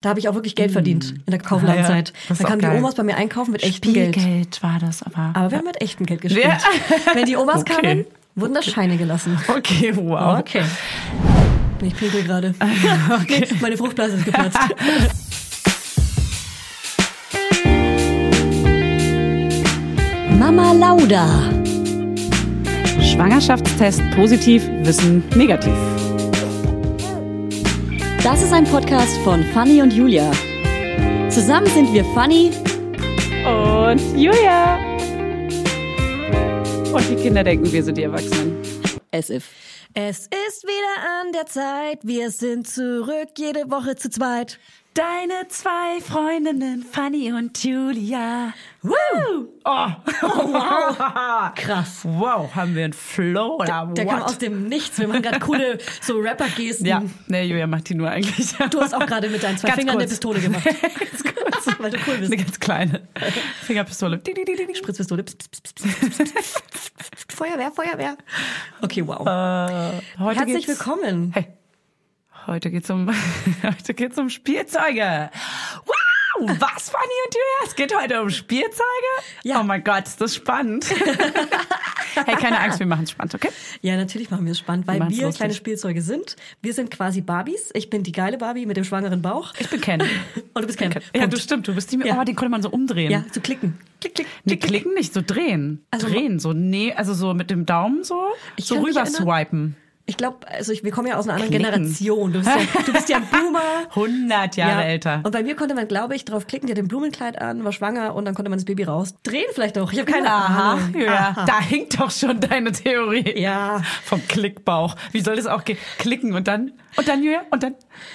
Da habe ich auch wirklich Geld verdient in der Kauflandzeit. Ja, Da kamen die. Omas bei mir einkaufen mit echtem Geld. Spielgeld war das aber. Aber wir haben mit echtem Geld gespielt. Ja. Wenn die Omas Okay. kamen, wurden da Scheine gelassen. okay, wow. Okay. Ich pinkel gerade. Nee, meine Fruchtblase ist geplatzt. Mama Lauda. Schwangerschaftstest positiv, Wissen negativ. Das ist ein Podcast von Fanny und Julia. Zusammen sind wir Fanny. Und Julia. Und die Kinder denken, wir sind die Erwachsenen. As if. Es ist wieder an der Zeit. Wir sind zurück jede Woche zu zweit. Deine zwei Freundinnen, Fanny und Julia. Woo! Oh, Krass. wow, haben wir einen Flow oder Der kam what? aus dem Nichts. Wir machen gerade coole so Rapper-Gesten. Ja, ne, Julia macht die nur eigentlich. Du hast auch gerade mit deinen zwei Ganz Fingern eine kurz. Pistole gemacht. Ganz kurz. Weil du cool bist. Eine ganz kleine Fingerpistole. Spritzpistole. Feuerwehr, Feuerwehr. Okay, wow. Äh, Herzlich geht's- willkommen. Hey, heute geht's um, heute geht's um Spielzeuge. Wow! Was, Fanny und Julia? Es geht heute um Spielzeuge? Ja. Oh mein Gott, ist das spannend. hey, keine Angst, wir machen es spannend, okay? Ja, natürlich machen wir es spannend, weil wir lustig. kleine Spielzeuge sind. Wir sind quasi Barbies. Ich bin die geile Barbie mit dem schwangeren Bauch. Ich bin Ken. Und du bist Ken. Ja, Punkt. du stimmt, du bist die, Ja. oh, den konnte man so umdrehen. Ja, zu klicken. Klick, klick, Nee, klick, klick. klicken nicht, so drehen. Also- drehen, so nee, also so mit dem Daumen so, Ich so rüber swipen. Ich glaube, also ich, wir kommen ja aus einer anderen Klicken. Generation. Du bist, ja, du bist ja ein Boomer. 100 Jahre ja. älter. Und bei mir konnte man, glaube ich, drauf klicken, die hat ein Blumenkleid an, war schwanger und dann konnte man das Baby raus. Drehen vielleicht auch. Ich habe keine Aha, Ahnung. ja, Aha. da hinkt doch schon deine Theorie. Ja. Vom Klickbauch. Wie soll das auch gehen? Klicken und dann, und dann, Julia, und dann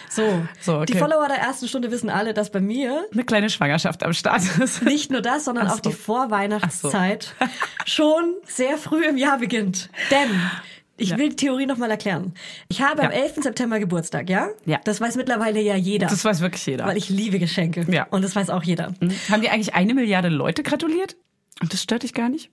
So, So, okay. die Follower der ersten Stunde wissen alle, dass bei mir eine kleine Schwangerschaft am Start ist. nicht nur das, sondern Ach auch so. die Vorweihnachtszeit schon sehr früh im Jahr beginnt. Denn ich Ja. will die Theorie nochmal erklären. Ich habe am Ja. 11. September Geburtstag, ja? Ja. Das weiß mittlerweile ja jeder. Das weiß wirklich jeder. weil ich liebe Geschenke. Ja. Und das weiß auch jeder. Hm? Haben dir eigentlich eine Milliarde Leute gratuliert? Und das stört dich gar nicht?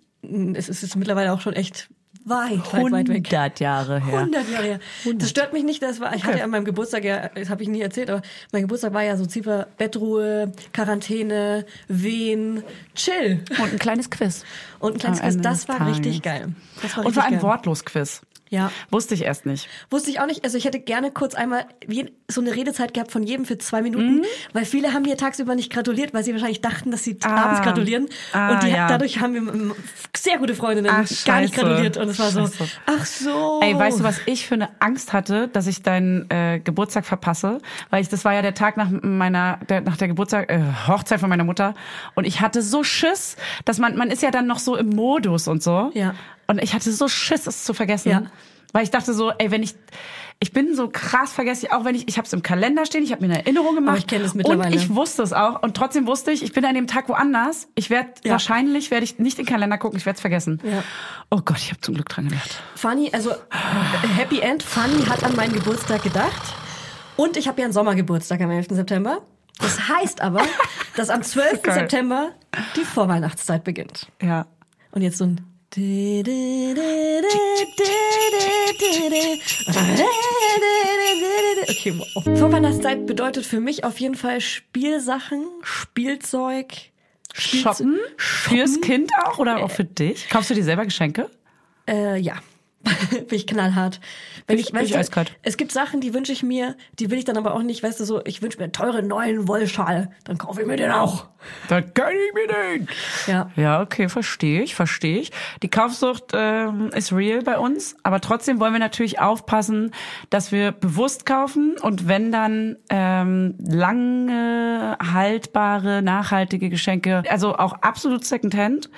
Es ist jetzt mittlerweile auch schon echt weit, weit, weit weg. 100 Jahre her. 100 Jahre her. Das stört mich nicht. Das war, ich hatte ja an meinem Geburtstag ja, das habe ich nie erzählt, aber mein Geburtstag war ja so Zipper, Bettruhe, Quarantäne, Wehen, Chill. Und ein kleines Quiz. Und ein kleines Am Quiz. Das war Tages. richtig geil. Das war Und vor richtig allem. Wortlos-Quiz. Ja. Wusste ich erst nicht. Wusste ich auch nicht. Also ich hätte gerne kurz einmal so eine Redezeit gehabt von jedem für zwei Minuten, Mhm. weil viele haben mir tagsüber nicht gratuliert, weil sie wahrscheinlich dachten, dass sie Ah. abends gratulieren. Ah, und die, ja. dadurch haben wir sehr gute Freundinnen Ach, gar nicht gratuliert. Und es war so, Scheiße. ach so. Ey, weißt du, was ich für eine Angst hatte, dass ich deinen äh, Geburtstag verpasse? Weil ich, das war ja der Tag nach meiner, der, nach der Geburtstag, äh, Hochzeit von meiner Mutter. Und ich hatte so Schiss, dass man, man ist ja dann noch so im Modus und so. Ja. Und ich hatte so Schiss, es zu vergessen. Ja. Weil ich dachte so, ey, wenn ich, ich bin so krass vergesslich, auch wenn ich, ich habe es im Kalender stehen, ich habe mir eine Erinnerung gemacht. Aber ich kenn das mittlerweile. Und ich wusste es auch. Und trotzdem wusste ich, ich bin an dem Tag woanders. Ich werde, Ja. wahrscheinlich werde ich nicht in den Kalender gucken, ich werde es vergessen. Ja. Oh Gott, ich habe zum Glück dran gedacht. Funny, also äh, Happy End, Funny hat an meinen Geburtstag gedacht. Und ich habe ja einen Sommergeburtstag am 11. September. Das heißt aber, dass am 12. geil. September die Vorweihnachtszeit beginnt. Ja. Und jetzt so ein Okay, wow. Vorweihnachtszeit bedeutet für mich auf jeden Fall Spielsachen, Spielzeug. Spielze- Shoppen? Fürs Kind auch oder auch für dich? Kaufst du dir selber Geschenke? Äh, ja. bin ich knallhart. Wenn Ich- ich, weißt ich eiskalt. es gibt Sachen, die wünsche ich mir, die will ich dann aber auch nicht, weißt du, so, ich wünsche mir einen teuren neuen Wollschal, dann kaufe ich mir den auch. Da kann ich mir den. Ja. Ja, okay, verstehe ich, verstehe ich. Die Kaufsucht ähm, ist real bei uns, aber trotzdem wollen wir natürlich aufpassen, dass wir bewusst kaufen und wenn dann ähm, lange haltbare, nachhaltige Geschenke, also auch absolut Secondhand.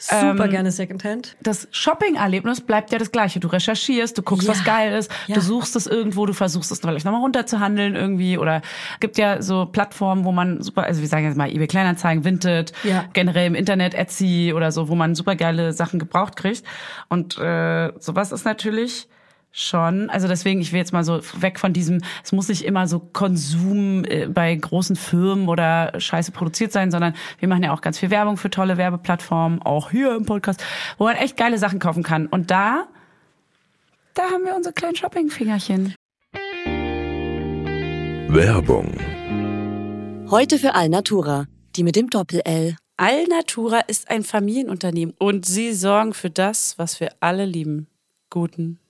Super Ähm, gerne Secondhand. das Shopping-Erlebnis bleibt ja das gleiche. Du recherchierst, du guckst, Ja. was geil ist, Ja. du suchst es irgendwo, du versuchst es vielleicht nochmal runterzuhandeln irgendwie oder gibt ja so Plattformen, wo man super, also wir sagen jetzt mal eBay Kleinanzeigen, Vinted, Ja. generell im Internet Etsy oder so, wo man super geile Sachen gebraucht kriegt und äh, sowas ist natürlich schon, also deswegen, ich will jetzt mal so weg von diesem, es muss nicht immer so Konsum äh, bei großen Firmen oder Scheiße produziert sein, sondern wir machen ja auch ganz viel Werbung für tolle Werbeplattformen, auch hier im Podcast, wo man echt geile Sachen kaufen kann. Und da, da haben wir unsere kleinen Shopping-Fingerchen. Werbung. Heute für Alnatura, die mit dem Doppel-L. Alnatura ist ein Familienunternehmen und sie sorgen für das, was wir alle lieben. Guten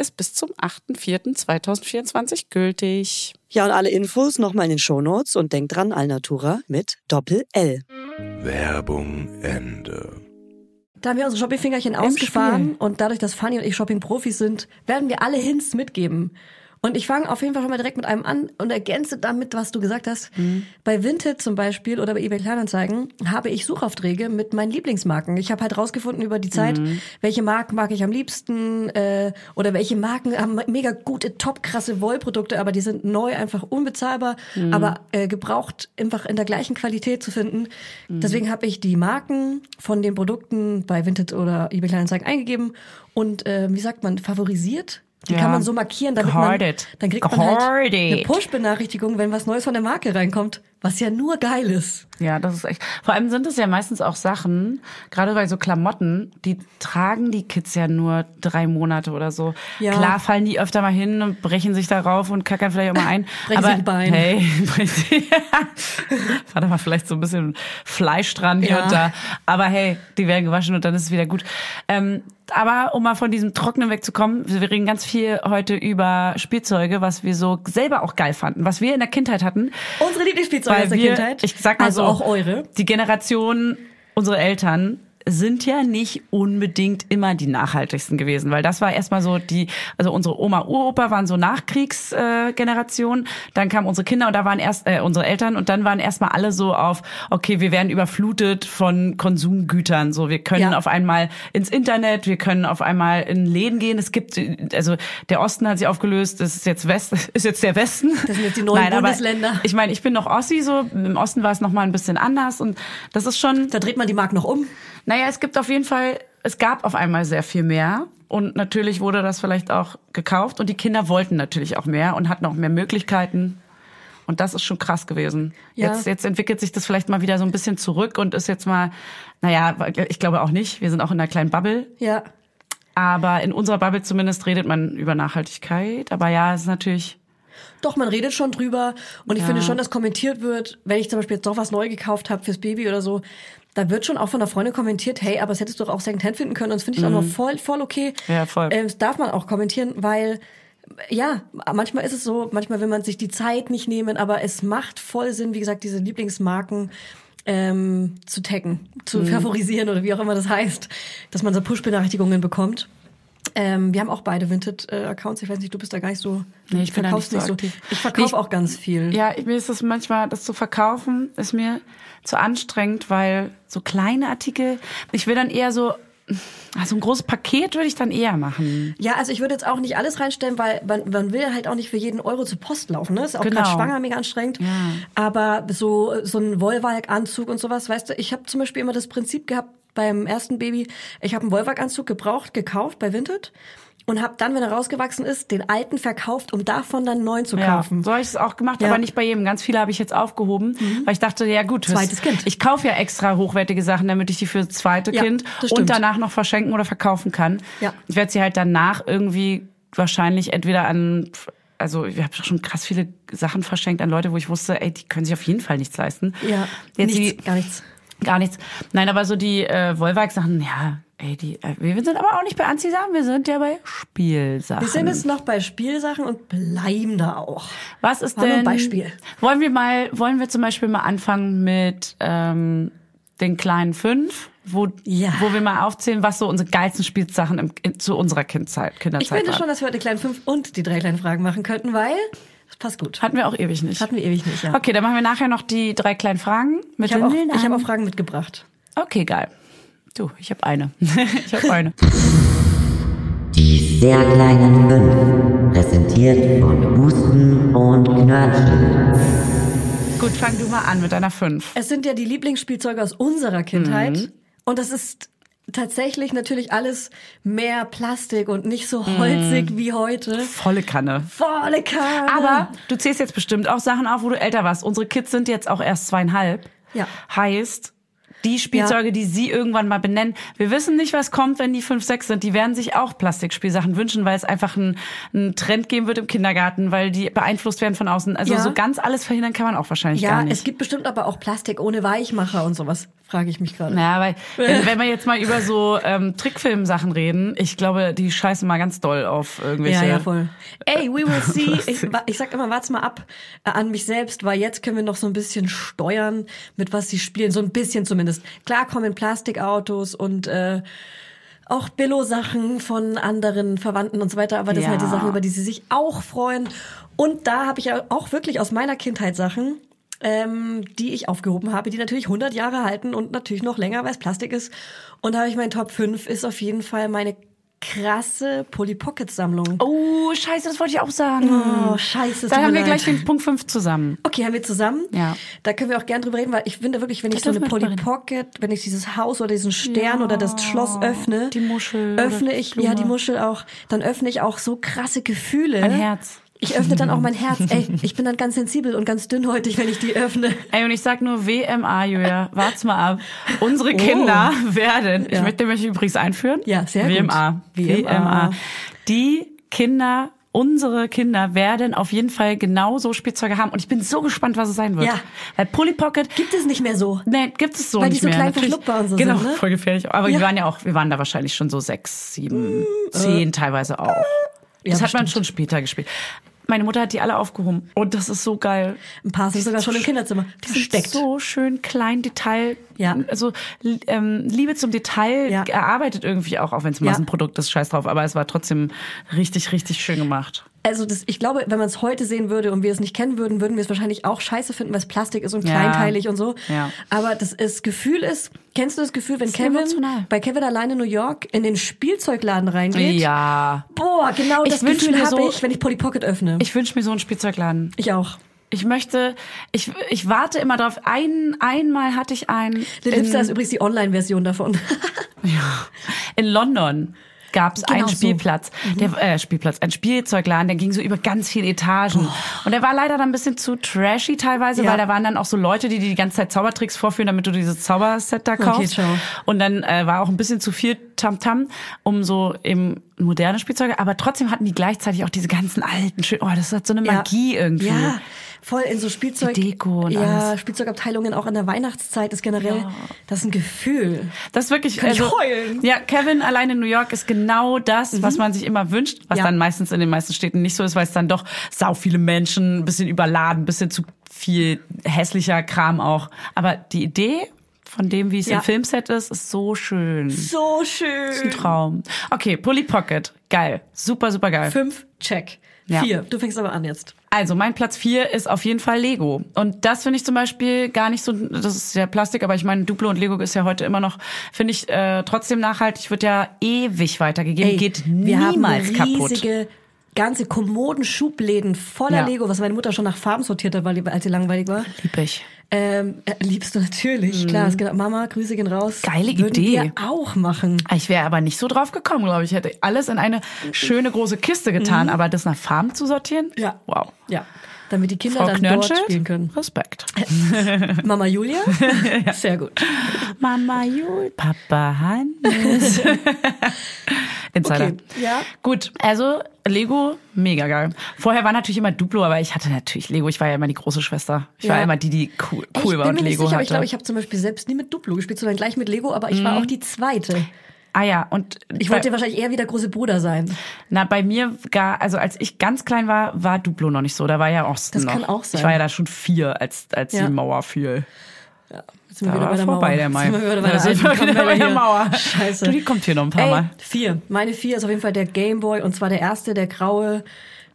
ist bis zum 8.4.2024 gültig. Ja, und alle Infos nochmal in den Shownotes und denkt dran, Alnatura mit Doppel-L. Werbung Ende. Da haben wir unsere Shoppingfingerchen ausgefahren und dadurch, dass Fanny und ich Shopping-Profis sind, werden wir alle Hints mitgeben. Und ich fange auf jeden Fall schon mal direkt mit einem an und ergänze damit, was du gesagt hast. Mhm. Bei Vinted zum Beispiel oder bei eBay Kleinanzeigen habe ich Suchaufträge mit meinen Lieblingsmarken. Ich habe halt rausgefunden über die Zeit, mhm. welche Marken mag ich am liebsten äh, oder welche Marken haben mega gute, top krasse Wollprodukte, aber die sind neu einfach unbezahlbar, mhm. aber äh, gebraucht einfach in der gleichen Qualität zu finden. Mhm. Deswegen habe ich die Marken von den Produkten bei Vinted oder eBay Kleinanzeigen eingegeben und äh, wie sagt man favorisiert die ja. kann man so markieren, damit Guarded. man, dann kriegt man halt eine Push-Benachrichtigung, wenn was Neues von der Marke reinkommt, was ja nur geil ist. Ja, das ist echt. Vor allem sind es ja meistens auch Sachen, gerade bei so Klamotten, die tragen die Kids ja nur drei Monate oder so. Ja. Klar fallen die öfter mal hin und brechen sich darauf und kackern vielleicht auch mal ein. brechen aber, sich Bein. Hey, war da mal vielleicht so ein bisschen Fleisch dran hier ja. und da. Aber hey, die werden gewaschen und dann ist es wieder gut. Ähm, aber um mal von diesem Trockenen wegzukommen, wir reden ganz viel heute über Spielzeuge, was wir so selber auch geil fanden, was wir in der Kindheit hatten. Unsere Lieblingsspielzeuge aus der wir, Kindheit. Ich sag mal also so, auch eure. Die Generation unsere Eltern sind ja nicht unbedingt immer die nachhaltigsten gewesen, weil das war erstmal so die, also unsere Oma, Uropa waren so Nachkriegsgeneration, äh, dann kamen unsere Kinder und da waren erst äh, unsere Eltern und dann waren erstmal alle so auf, okay, wir werden überflutet von Konsumgütern, so wir können ja. auf einmal ins Internet, wir können auf einmal in Läden gehen. Es gibt, also der Osten hat sich aufgelöst, das ist jetzt West, ist jetzt der Westen. Das sind jetzt die neuen Nein, Bundesländer. ich meine, ich bin noch Ossi, so im Osten war es noch mal ein bisschen anders und das ist schon. Da dreht man die Mark noch um. Naja, es gibt auf jeden Fall, es gab auf einmal sehr viel mehr. Und natürlich wurde das vielleicht auch gekauft. Und die Kinder wollten natürlich auch mehr und hatten auch mehr Möglichkeiten. Und das ist schon krass gewesen. Ja. Jetzt, jetzt entwickelt sich das vielleicht mal wieder so ein bisschen zurück und ist jetzt mal, naja, ich glaube auch nicht. Wir sind auch in einer kleinen Bubble. Ja. Aber in unserer Bubble zumindest redet man über Nachhaltigkeit. Aber ja, es ist natürlich. Doch, man redet schon drüber. Und ich ja. finde schon, dass kommentiert wird, wenn ich zum Beispiel jetzt doch was neu gekauft habe fürs Baby oder so, da wird schon auch von der Freundin kommentiert, hey, aber es hättest du doch auch Secondhand finden können. Und das finde ich mhm. auch noch voll, voll okay. Ja, voll. Ähm, das darf man auch kommentieren, weil ja, manchmal ist es so, manchmal will man sich die Zeit nicht nehmen, aber es macht voll Sinn, wie gesagt, diese Lieblingsmarken ähm, zu taggen, zu mhm. favorisieren oder wie auch immer das heißt, dass man so Push-Benachrichtigungen bekommt. Ähm, wir haben auch beide Vinted-Accounts. Ich weiß nicht, du bist da gar nicht so. Nee, ich bin da nicht so, nicht so Ich verkaufe auch ganz viel. Ja, mir ist das manchmal, das zu verkaufen, ist mir zu anstrengend, weil so kleine Artikel, ich will dann eher so Also ein großes Paket würde ich dann eher machen. Ja, also ich würde jetzt auch nicht alles reinstellen, weil man, man will halt auch nicht für jeden Euro zur Post laufen. Ne? Ist auch Genau. gerade schwanger mega anstrengend. Aber so so ein Wollwalk-Anzug und sowas, weißt du, ich habe zum Beispiel immer das Prinzip gehabt beim ersten Baby, ich habe einen Wollwalk-Anzug gebraucht, gekauft bei Vinted und habe dann, wenn er rausgewachsen ist, den alten verkauft, um davon dann neuen zu Ja, kaufen. so habe ich es auch gemacht, Ja. Mhm. aber nicht bei jedem. Ganz viele habe ich jetzt aufgehoben, weil ich dachte, ja gut, Zweites Kind. ich kaufe ja extra hochwertige Sachen, damit ich die für das zweite Ja, Kind und danach noch verschenken oder verkaufen kann. Ja. Ich werde sie halt danach irgendwie wahrscheinlich entweder an also ich habe schon krass viele Sachen verschenkt an Leute, wo ich wusste, ey, die können sich auf jeden Fall nichts leisten. Ja, Jetzt nichts, die, gar nichts. Gar nichts. Nein, aber so die äh, Wollwerk-Sachen, ja, ey, die, äh, wir sind aber auch nicht bei Anziehsachen, wir sind ja bei Spielsachen. Wir sind jetzt noch bei Spielsachen und bleiben da auch. Was ist wir denn? ein Beispiel. Wollen wir mal, wollen wir zum Beispiel mal anfangen mit ähm, den kleinen fünf, wo, Ja. wo wir mal aufzählen, was so unsere geilsten Spielsachen im, in, zu unserer Kindzeit, Kinderzeit Ich finde schon, dass wir heute die kleinen fünf und die drei kleinen Fragen machen könnten, weil passt gut. Hatten wir auch ewig nicht. Hatten wir ewig nicht, ja. Okay, dann machen wir nachher noch die drei kleinen Fragen mit Ich habe auch, ich hab auch Fragen mitgebracht. Okay, geil. Du, ich habe eine. ich habe eine. Die sehr kleinen fünf, präsentiert von Husten und Knörnchen. Gut, fang du mal an mit deiner fünf. Es sind ja die Lieblingsspielzeuge aus unserer Kindheit. Mhm. Und das ist tatsächlich natürlich alles mehr Plastik und nicht so holzig wie heute. Volle Kanne. Volle Kanne. Aber du zählst jetzt bestimmt auch Sachen auf, wo du älter warst. Unsere Kids sind jetzt auch erst zweieinhalb. Ja. Heißt, die Spielzeuge, die sie irgendwann mal benennen, wir wissen nicht, was kommt, wenn die fünf, sechs sind. Die werden sich auch Plastikspielsachen wünschen, weil es einfach einen, einen Trend geben wird im Kindergarten, weil die beeinflusst werden von außen. Also Ja. so ganz alles verhindern kann man auch wahrscheinlich ja, gar nicht. es gibt bestimmt aber auch Plastik ohne Weichmacher und sowas, frage ich mich gerade. Ja, weil wenn, wenn wir jetzt mal über so ähm, Trickfilm-Sachen reden, ich glaube, die scheißen mal ganz doll auf irgendwelche. Ja, ja, voll. Ey, we will see. Ich, ich sag immer, wart's mal ab äh, an mich selbst, weil jetzt können wir noch so ein bisschen steuern, mit was sie spielen. So ein bisschen zumindest. Klar kommen Plastikautos und äh, auch Billo-Sachen von anderen Verwandten und so weiter, aber das sind halt die Ja. Sachen, über die sie sich auch freuen. Und da habe ich ja auch wirklich aus meiner Kindheit Sachen, ähm, die ich aufgehoben habe, die natürlich 100 Jahre halten und natürlich noch länger, weil es Plastik ist. Und da habe ich mein Top 5 ist auf jeden Fall meine krasse Polly Pocket Sammlung. Oh, scheiße, das wollte ich auch sagen. Oh, scheiße. es Da tut haben wir gleich leid. den Punkt 5 zusammen. Okay, haben wir zusammen. Ja. Da können wir auch gern drüber reden, weil ich finde wirklich, wenn ich Da so eine Polly. Pocket, wenn ich dieses Haus oder diesen Stern Ja. oder das Schloss öffne, Die Muschel öffne ich, ja, die Muschel auch, dann öffne ich auch so krasse Gefühle. Mein Herz. Ich öffne dann auch mein Herz. Ey, ich bin dann ganz sensibel und ganz dünnhäutig, wenn ich die öffne. Ey, und ich sag nur WMA, Julia. Wart's mal ab. Unsere Kinder werden, ich Ja. möchte, möchte ich übrigens einführen. Ja, sehr gut. WMA. WMA. WMA. Die Kinder, unsere Kinder werden auf jeden Fall genauso Spielzeuge haben. Und ich bin so gespannt, was es sein wird. Ja. Weil Polly Pocket, Gibt es nicht mehr so. Nee, gibt es so Weil die nicht so mehr. klein Natürlich- verschluckbar und so genau, sind, ne? voll gefährlich. Aber wir Ja. waren ja auch, wir waren da wahrscheinlich schon so sechs, sieben, zehn teilweise auch. Ja, Das hat man bestimmt. schon später gespielt. Meine Mutter hat die alle aufgehoben. Und das ist so geil. Ein paar sind sogar schon im Kinderzimmer. Die sind. So schön klein Detail. Ja. Also ähm, Liebe zum Detail Ja. erarbeitet irgendwie auch, auch wenn es ein Ja. Massenprodukt ist, scheiß drauf. Aber es war trotzdem richtig, richtig schön gemacht. Also das, ich glaube, wenn man es heute sehen würde und wir es nicht kennen würden, würden wir es wahrscheinlich auch scheiße finden, weil es Plastik ist und Ja. kleinteilig und so. Ja. Aber das, das Gefühl ist, kennst du das Gefühl, wenn ist Kevin emotional. bei Kevin alleine in New York in den Spielzeugladen reingeht? Ja. Boah, genau Ich das Gefühl habe so- ich, wenn ich Polly Pocket öffne. Ich wünsche mir so einen Spielzeugladen. ich auch. Ich möchte, ich, ich warte immer drauf. Ein, einmal hatte ich einen. Lipster ist übrigens die Online-Version davon. In London gab es Genau einen so. Spielplatz, der äh, Spielplatz, ein Spielzeugladen, der ging so über ganz viele Etagen und der war leider dann ein bisschen zu trashy teilweise, Ja. weil da waren dann auch so Leute, die dir die ganze Zeit Zaubertricks vorführen, damit du dieses Zauberset da kaufst. ciao. Und dann äh, war auch ein bisschen zu viel Tamtam um so eben moderne Spielzeuge, aber trotzdem hatten die gleichzeitig auch diese ganzen alten, schön, oh, das hat so eine Ja. Magie irgendwie. Ja, voll in so Spielzeug. Die Deko und ja, alles. Spielzeugabteilungen auch in der Weihnachtszeit ist generell, das ist ein Gefühl. Das ist wirklich, Kann ich also, heulen. ja, Kevin allein in New York ist genau das, was man sich immer wünscht, was Ja. dann meistens in den meisten Städten nicht so ist, weil es dann doch sau viele Menschen, ein bisschen überladen, ein bisschen zu viel hässlicher Kram auch. Aber die Idee von dem, wie es Ja. im Filmset ist, ist so schön. So schön. Ein Traum. Okay, Polly Pocket. Geil. Super, super geil. Fünf, check. Ja. Vier. Du fängst aber an jetzt. Also mein Platz vier ist auf jeden Fall Lego. Und das finde ich zum Beispiel gar nicht so, das ist ja Plastik, aber ich meine, Duplo und Lego ist ja heute immer noch, finde ich, äh, trotzdem nachhaltig, wird ja ewig weitergegeben, Ey, geht wir niemals haben kaputt. riesige ganze Kommoden, Schubläden voller Ja. Lego, was meine Mutter schon nach Farben sortiert hat, weil die, als sie langweilig war. Lieb ich. Ähm, äh, liebst du natürlich, klar. Es geht, Mama, Grüße gehen raus. Mhm. Geile Würden Idee. wir auch machen. Ich wäre aber nicht so drauf gekommen, glaube ich. Ich hätte alles in eine schöne große Kiste getan, aber das nach Farben zu sortieren? Mhm. Ja. Wow. Ja, damit die Kinder Frau dann Knörnschild, dort spielen können. Respekt. Mama Julia, sehr gut. Mama Jul, Papa Hannes. Insider. Okay, ja. Gut, also Lego, mega geil. Vorher war natürlich immer Duplo, aber ich hatte natürlich Lego. Ich war ja immer die große Schwester. Ich war Ja. immer die, die cool, cool ich war bin und mir nicht Lego sicher, aber hatte. ich glaube, ich habe zum Beispiel selbst nie mit Duplo gespielt, sondern gleich mit Lego, aber ich Mhm. war auch die Zweite. Ah ja, und Ich bei- wollte wahrscheinlich eher wie der große Bruder sein. Na, bei mir gar, also als ich ganz klein war, war Duplo noch nicht so. Da war ja Osten Das noch. kann auch sein. Ich war ja da schon vier, als, als Ja. die Mauer fiel. Jetzt sind wir wieder war bei der vorbei Mauer. der Mai. Jetzt sind wir wieder bei der, sind wir wieder bei der. Mauer. Scheiße. Du, die kommt hier noch ein paar Ey, Mal. vier. Meine vier ist auf jeden Fall der Gameboy und zwar der erste, der graue,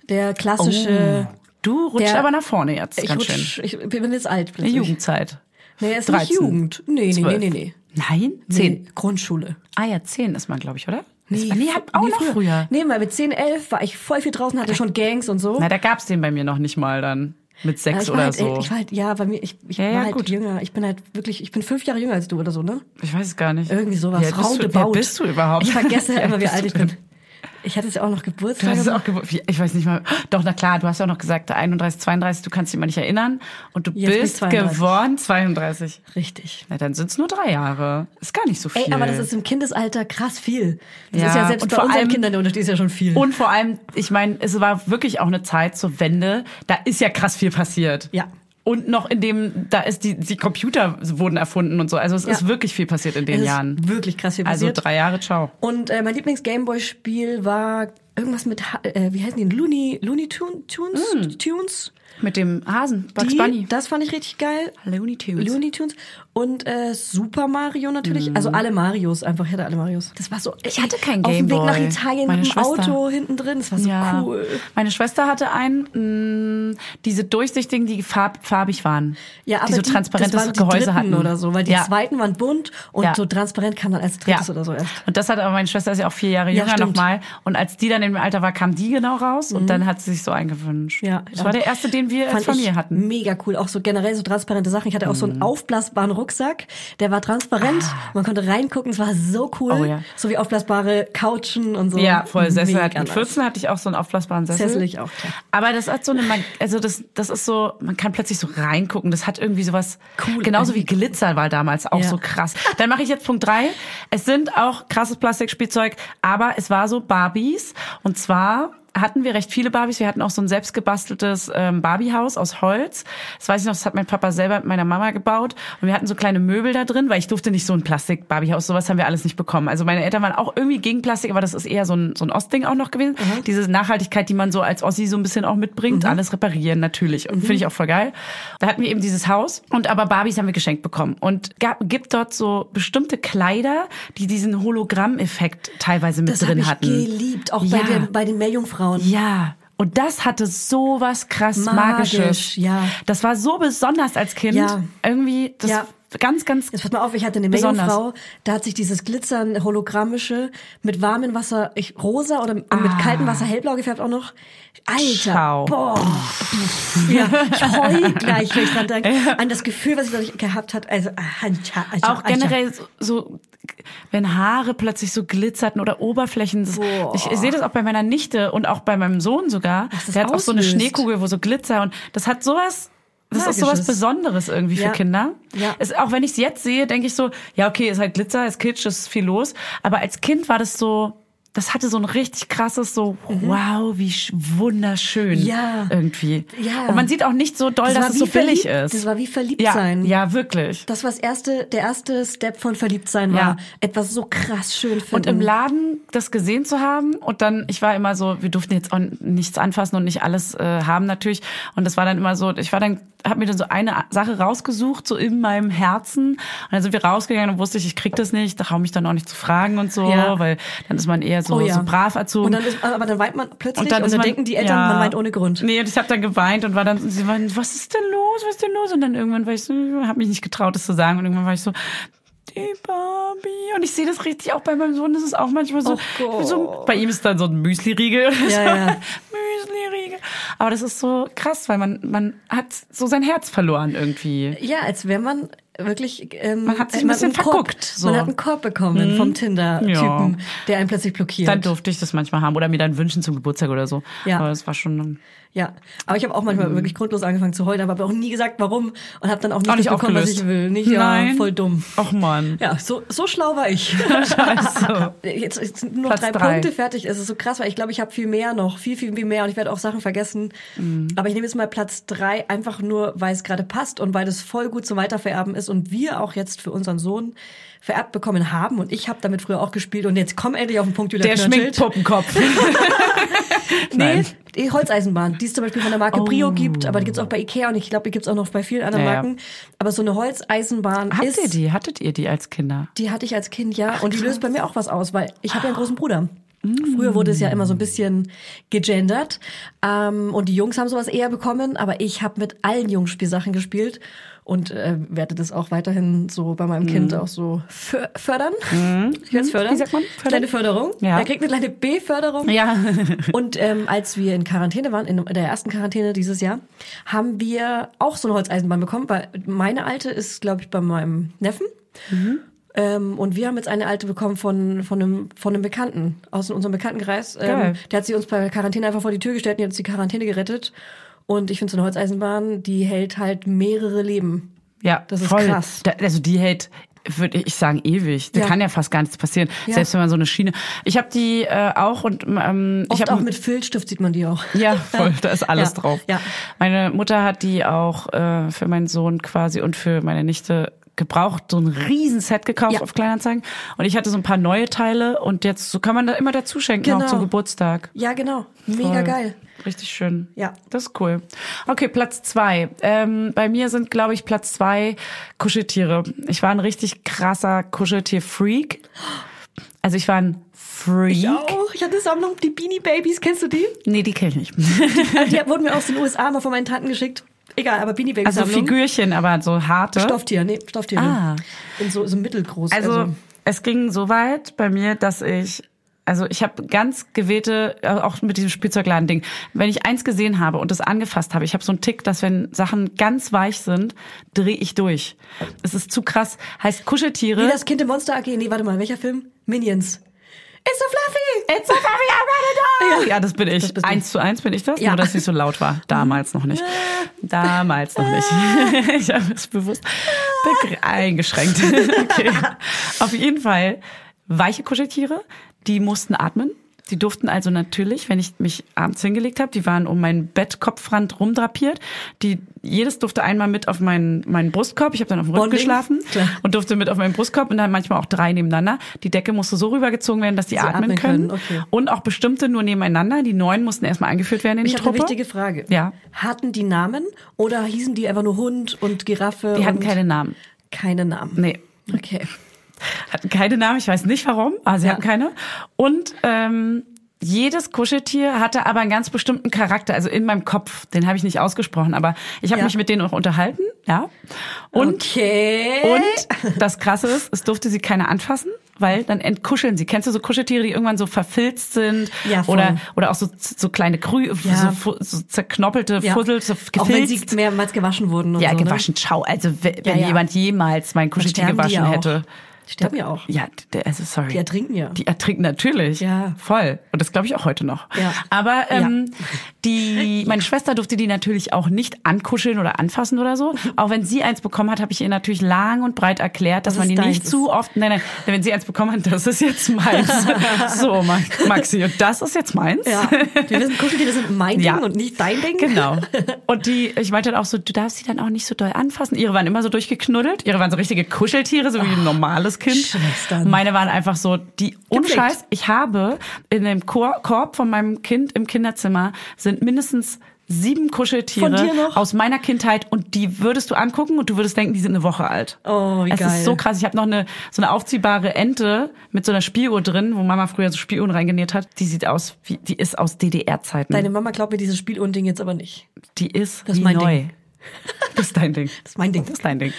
der klassische. Du rutschst Der- aber nach vorne jetzt, ich, ganz rutsch, schön. ich bin jetzt alt plötzlich. Jugendzeit. Nee, er ist 13, nicht Jugend. Nee, nee, nee, 12. nee, nee. Nein? Zehn. Nee, Grundschule. Ah ja, zehn ist man, glaube ich, oder? Nee, nee hat auch noch früher. Nee, weil mit 10, 11 war ich voll viel draußen, hatte schon Gangs und so. Na, da gab's den bei mir noch nicht mal dann. Mit Ja, sechs war oder halt, so. Ich war halt, ja, bei mir, ich, ich Ja, ja, war halt gut. jünger. Ich bin halt wirklich, ich bin fünf Jahre jünger als du oder so, ne? Ich weiß es gar nicht. Irgendwie sowas. Wie alt bist du, wer bist du überhaupt? Ich vergesse Wie alt immer, wie alt ich bin. Ich hatte es ja auch noch Du Geburtstag. hast es auch gewusst. Ich weiß nicht mal. Doch, na klar, du hast ja auch noch gesagt, 31, 32, du kannst dich mal nicht erinnern. Und du Jetzt bist 32. geworden 32. Richtig. Na, dann sind's nur drei Jahre. Ist gar nicht so viel. Ey, aber das ist im Kindesalter krass viel. Das Ja, ist ja selbst und bei vor unseren allem- Kindern der Unterschied ist ja schon viel. Und vor allem, ich meine, es war wirklich auch eine Zeit zur Wende. Da ist ja krass viel passiert. Ja. Und noch in dem, da ist die, die Computer wurden erfunden und so. Also es Ja. ist wirklich viel passiert in den es ist Jahren. wirklich krass viel Also passiert. drei Jahre, ciao. Und äh, mein Lieblings-Gameboy-Spiel war irgendwas mit, äh, wie heißen die? Looney, Looney Tun- Tunes? Tunes? Mit dem Hasen, Bugs Die, Bunny. Das fand ich richtig geil. Looney Tunes. Looney Tunes und äh, Super Mario natürlich. Also alle Marios einfach. Ich hatte alle Marios. Das war so. Ich hatte keinen Auf dem Weg Gameboy. nach Italien Meine mit dem. Auto hinten drin. Das war so ja. cool. Meine Schwester hatte einen, mh, diese durchsichtigen, die farb, farbig waren. Ja, aber die so die, transparentes das waren die Gehäuse hatten. oder so, weil die ja. zweiten waren bunt und Ja. so transparent kam dann als drittes oder so erst. Und das hat aber meine Schwester ist ja auch vier Jahre Ja, jünger nochmal. Und als die dann im Alter war, kam die genau raus und dann hat sie sich so eingewünscht. Ja, das war der erste, den wir als Familie hatten. Mhm. Mega cool. Auch so generell so transparente Sachen. Ich hatte auch so einen aufblasbaren Rucksack. Der war transparent. Man konnte reingucken. Es war so cool. Ah. Oh ja. So wie aufblasbare Couchen und so. Ja, voll Sessel. Mit nice. 14 hatte ich auch so einen aufblasbaren Sessel. Sessel ich auch, klar. Aber das hat so eine, man- also das, das ist so, man kann plötzlich so reingucken. Das hat irgendwie sowas, Cool. genauso wie Glitzer war damals auch Ja. so krass. Dann mache ich jetzt Punkt drei. Es sind auch krasses Plastikspielzeug, aber es war so Barbies. Und zwar hatten wir recht viele Barbies. Wir hatten auch so ein selbstgebasteltes ähm, Barbiehaus aus Holz. Das weiß ich noch, das hat mein Papa selber mit meiner Mama gebaut. Und wir hatten so kleine Möbel da drin, weil ich durfte nicht so ein Plastik-Barbiehaus. Sowas haben wir alles nicht bekommen. Also meine Eltern waren auch irgendwie gegen Plastik, aber das ist eher so ein, so ein Ostding auch noch gewesen. Diese Nachhaltigkeit, die man so als Ossi so ein bisschen auch mitbringt. Alles reparieren natürlich. Und finde ich auch voll geil. Da hatten wir eben dieses Haus. Und aber Barbies haben wir geschenkt bekommen. Und gab, gibt dort so bestimmte Kleider, die diesen Hologramm-Effekt teilweise mit Das habe drin ich hatten. geliebt. Auch bei, Ja. den, bei den Meerjungfrauen. Ja. Und das hatte so was krass Magisch, Magisches. ja. Das war so besonders als Kind. Ja. Irgendwie, das Ja. Ganz, ganz. Jetzt pass mal auf, ich hatte eine. Meerjungfrau, da hat sich dieses Glitzern hologrammische mit warmem Wasser ich, rosa oder und mit kaltem Wasser hellblau gefärbt auch noch. Alter, Schau. boah. Ja, ich heul gleich, wenn ich dran denke, an das Gefühl, was ich dadurch gehabt hat. Also, ah, Alter, Alter, Auch generell so, so, wenn Haare plötzlich so glitzerten oder Oberflächen. Boah. ich, ich sehe das auch bei meiner Nichte und auch bei meinem Sohn sogar. Der hat auch so eine auslöst. Schneekugel, wo so Glitzer und das hat sowas. Das ist sowas Magisches. Besonderes irgendwie Ja. für Kinder. Ja. Es, auch wenn ich es jetzt sehe, denke ich so, ja, okay, ist halt Glitzer, ist Kitsch, ist viel los. Aber als Kind war das so, das hatte so ein richtig krasses, so, wow, wie sch- wunderschön. Mhm. Ja. Irgendwie. Ja. Und man sieht auch nicht so doll, Das dass war es so billig verliebt. ist. Das war wie verliebt ja, sein. Ja, wirklich. Das war das erste, der erste Step von Verliebtsein war, Ja. etwas so krass schön finden. Und im Laden das gesehen zu haben und dann, ich war immer so, wir durften jetzt auch nichts anfassen und nicht alles äh, haben natürlich. Und das war dann immer so, ich war dann, habe mir dann so eine Sache rausgesucht, so in meinem Herzen. Und dann sind wir rausgegangen und wusste ich, ich krieg das nicht, da traue mich dann auch nicht zu fragen und so, Ja. weil dann ist man eher so, Oh ja. so brav erzogen. Und dann ist, aber dann weint man plötzlich Und dann, ist man, denken die Eltern, ja. man weint ohne Grund. Nee, und ich habe dann geweint und war dann, sie waren, was ist denn los, was ist denn los? Und dann irgendwann war ich so, habe mich nicht getraut, das zu sagen. Und irgendwann war ich so, die Barbie. Und ich sehe das richtig auch bei meinem Sohn, das ist auch manchmal so, Oh so bei ihm ist dann so ein Müsli-Riegel. Ja, so. ja. Müsli-Riegel. Aber das ist so krass, weil man, man hat so sein Herz verloren irgendwie. Ja, als wäre man wirklich. Ähm, Man hat sich ein bisschen verguckt, so. Man hat einen Korb bekommen vom Tinder-Typen, Ja. der einen plötzlich blockiert. Dann durfte ich das manchmal haben oder mir dann wünschen zum Geburtstag oder so. Ja. Aber das war schon Ja, aber ich habe auch manchmal Mhm. wirklich grundlos angefangen zu heulen, aber habe auch nie gesagt, warum und habe dann auch nicht, auch nicht bekommen, was ich will. Nicht ja, Nein. voll dumm. Ach man. Ja, so, so schlau war ich. Scheiße. Jetzt, jetzt sind nur noch drei, drei. Punkte fertig. Es ist so krass, weil ich glaube, ich habe viel mehr noch, viel, viel, viel mehr und ich werde auch Sachen vergessen. Mhm. Aber ich nehme jetzt mal Platz drei, einfach nur, weil es gerade passt und weil das voll gut zum Weitervererben ist und wir auch jetzt für unseren Sohn vererbt bekommen haben und ich habe damit früher auch gespielt und jetzt komm endlich auf den Punkt, Julia Der Knirschelt. Schminkpuppenkopf. Nee, Nein. die Holzeisenbahn, die es zum Beispiel von der Marke Brio Oh. gibt, aber die gibt's auch bei Ikea und ich glaube, die gibt's auch noch bei vielen anderen Ja, ja. Marken. Aber so eine Holzeisenbahn Habt ist, ihr die? Hattet ihr die als Kinder? die hatte ich als Kind ja und die löst bei mir auch was aus, weil ich habe ja einen großen Bruder. Früher wurde es ja immer so ein bisschen gegendert ähm, und die Jungs haben sowas eher bekommen, aber ich habe mit allen Jungspielsachen gespielt und äh, werde das auch weiterhin so bei meinem Kind auch so fö- fördern. Ich werde es fördern. Wie sagt man? Fördern? Kleine Förderung. Ja. Er kriegt eine kleine B-Förderung. Ja. Und ähm, als wir in Quarantäne waren, in der ersten Quarantäne dieses Jahr, haben wir auch so eine Holzeisenbahn bekommen, weil meine alte ist, glaube ich, bei meinem Neffen. Ähm, und wir haben jetzt eine alte bekommen von, von, einem, von einem Bekannten aus unserem Bekanntenkreis. Ähm, der hat sie uns bei Quarantäne einfach vor die Tür gestellt und die hat uns die Quarantäne gerettet. Und ich finde, so eine Holzeisenbahn, die hält halt mehrere Leben. Ja, Das ist voll. krass. Da, also die hält, würde ich sagen, ewig. Da Ja. kann ja fast gar nichts passieren. Ja. Selbst wenn man so eine Schiene. Ich habe die äh, auch und ähm, ich Oft habe auch mit Filzstift sieht man die auch. Ja, voll, da ist alles Ja, drauf. ja. Meine Mutter hat die auch äh, für meinen Sohn quasi und für meine Nichte gebraucht, so ein Riesenset gekauft Ja. auf Kleinanzeigen. Und ich hatte so ein paar neue Teile und jetzt so kann man da immer dazu schenken, auch Genau. zum Geburtstag. Ja, genau. Mega Voll. geil. Richtig schön. Ja. Das ist cool. Okay, Platz zwei. Ähm, bei mir sind, glaube ich, Platz zwei Kuscheltiere. Ich war ein richtig krasser Kuscheltier-Freak. Also ich war ein Freak. Ich auch. Ich hatte Sammlung, die Beanie Babies. Kennst du die? Nee, die kenne ich nicht. Die wurden mir aus den USA mal von meinen Tanten geschickt. Egal, aber Beanie Babies Also Sammlung. Figürchen, aber so harte. Stofftier, nee, Stofftiere. Ah. In so, so mittelgroß. Also, es ging so weit bei mir, dass ich also ich habe ganz gewählte, äh, auch mit diesem Spielzeugladen-Ding, wenn ich eins gesehen habe und das angefasst habe, ich habe so einen Tick, dass wenn Sachen ganz weich sind, drehe ich durch. Es ist zu krass. Heißt Kuscheltiere. Wie das Kind im Monster AG. Nee, warte mal, welcher Film? Minions. It's so fluffy! It's so fluffy, I wanna die. Ja, das bin ich. Das. Eins zu eins bin ich das, Ja. nur dass ich so laut war. Damals noch nicht. Damals noch nicht. ich habe es bewusst eingeschränkt. okay. Auf jeden Fall weiche Kuscheltiere, die mussten atmen. Die durften also natürlich, wenn ich mich abends hingelegt habe, die waren um meinen Bettkopfrand rumdrapiert. Die jedes durfte einmal mit auf meinen meinen Brustkorb. Ich habe dann auf dem Rücken Bonding, geschlafen klar. und durfte mit auf meinen Brustkorb und dann manchmal auch drei nebeneinander. Die Decke musste so rübergezogen werden, dass die Sie atmen, atmen können. können, okay. Und auch bestimmte nur nebeneinander. Die neun mussten erstmal eingeführt werden in Ich die habe eine Truppe. wichtige Frage. Ja. Hatten die Namen oder hießen die einfach nur Hund und Giraffe? Die hatten keine Namen. keine Namen. Nee. Okay. Hatten keine Namen, ich weiß nicht warum, aber sie Ja. hatten keine. Und ähm, jedes Kuscheltier hatte aber einen ganz bestimmten Charakter, also in meinem Kopf. Den habe ich nicht ausgesprochen, aber ich habe Ja. mich mit denen auch unterhalten, ja. Und okay. Und das Krasse ist, es durfte sie keiner anfassen, weil dann entkuscheln sie. Kennst du so Kuscheltiere, die irgendwann so verfilzt sind? Ja, voll. oder, oder auch so, so kleine Krü, Ja. so, so zerknoppelte Ja. Fussel, so Auch wenn sie gefilzt. mehrmals gewaschen wurden und ja, so, gewaschen, ciao. Also w- wenn ja. jemand jemals mein Ne? Kuscheltier gewaschen ja hätte. Die sterben ja auch. Ja, also sorry. Die ertrinken ja. Die ertrinken natürlich. Ja. Voll. Und das glaube ich auch heute noch. Ja. Aber ähm, die, meine Schwester durfte die natürlich auch nicht ankuscheln oder anfassen oder so. Auch wenn sie eins bekommen hat, habe ich ihr natürlich lang und breit erklärt, dass Das man die nicht zu oft, nein, nein, wenn sie eins bekommen hat, das ist jetzt meins. so, Ma- Maxi, und das ist jetzt meins. Ja. Wir wissen, Kuscheltiere sind mein Ja. Ding und nicht dein Ding. Genau. Und die, ich meinte dann auch so, du darfst sie dann auch nicht so doll anfassen. Ihre waren immer so durchgeknuddelt. Ihre waren so richtige Kuscheltiere, so wie ein normales Kind. Schwestern. Meine waren einfach so, die unscheiß. Ich habe in dem Kor Korb von meinem Kind im Kinderzimmer sind mindestens sieben Kuscheltiere aus meiner Kindheit und die würdest du angucken und du würdest denken, die sind eine Woche alt. Oh, wie es geil. ist so krass. Ich habe noch eine so eine aufziehbare Ente mit so einer Spieluhr drin, wo Mama früher so Spieluhren reingenäht hat. Die sieht aus wie die ist aus DDR-Zeiten. Deine Mama glaubt mir dieses Spiel und Ding jetzt aber nicht. Die ist, Das ist wie mein neu. Ding. Das ist dein Ding. Das ist mein Ding. Das ist dein Ding.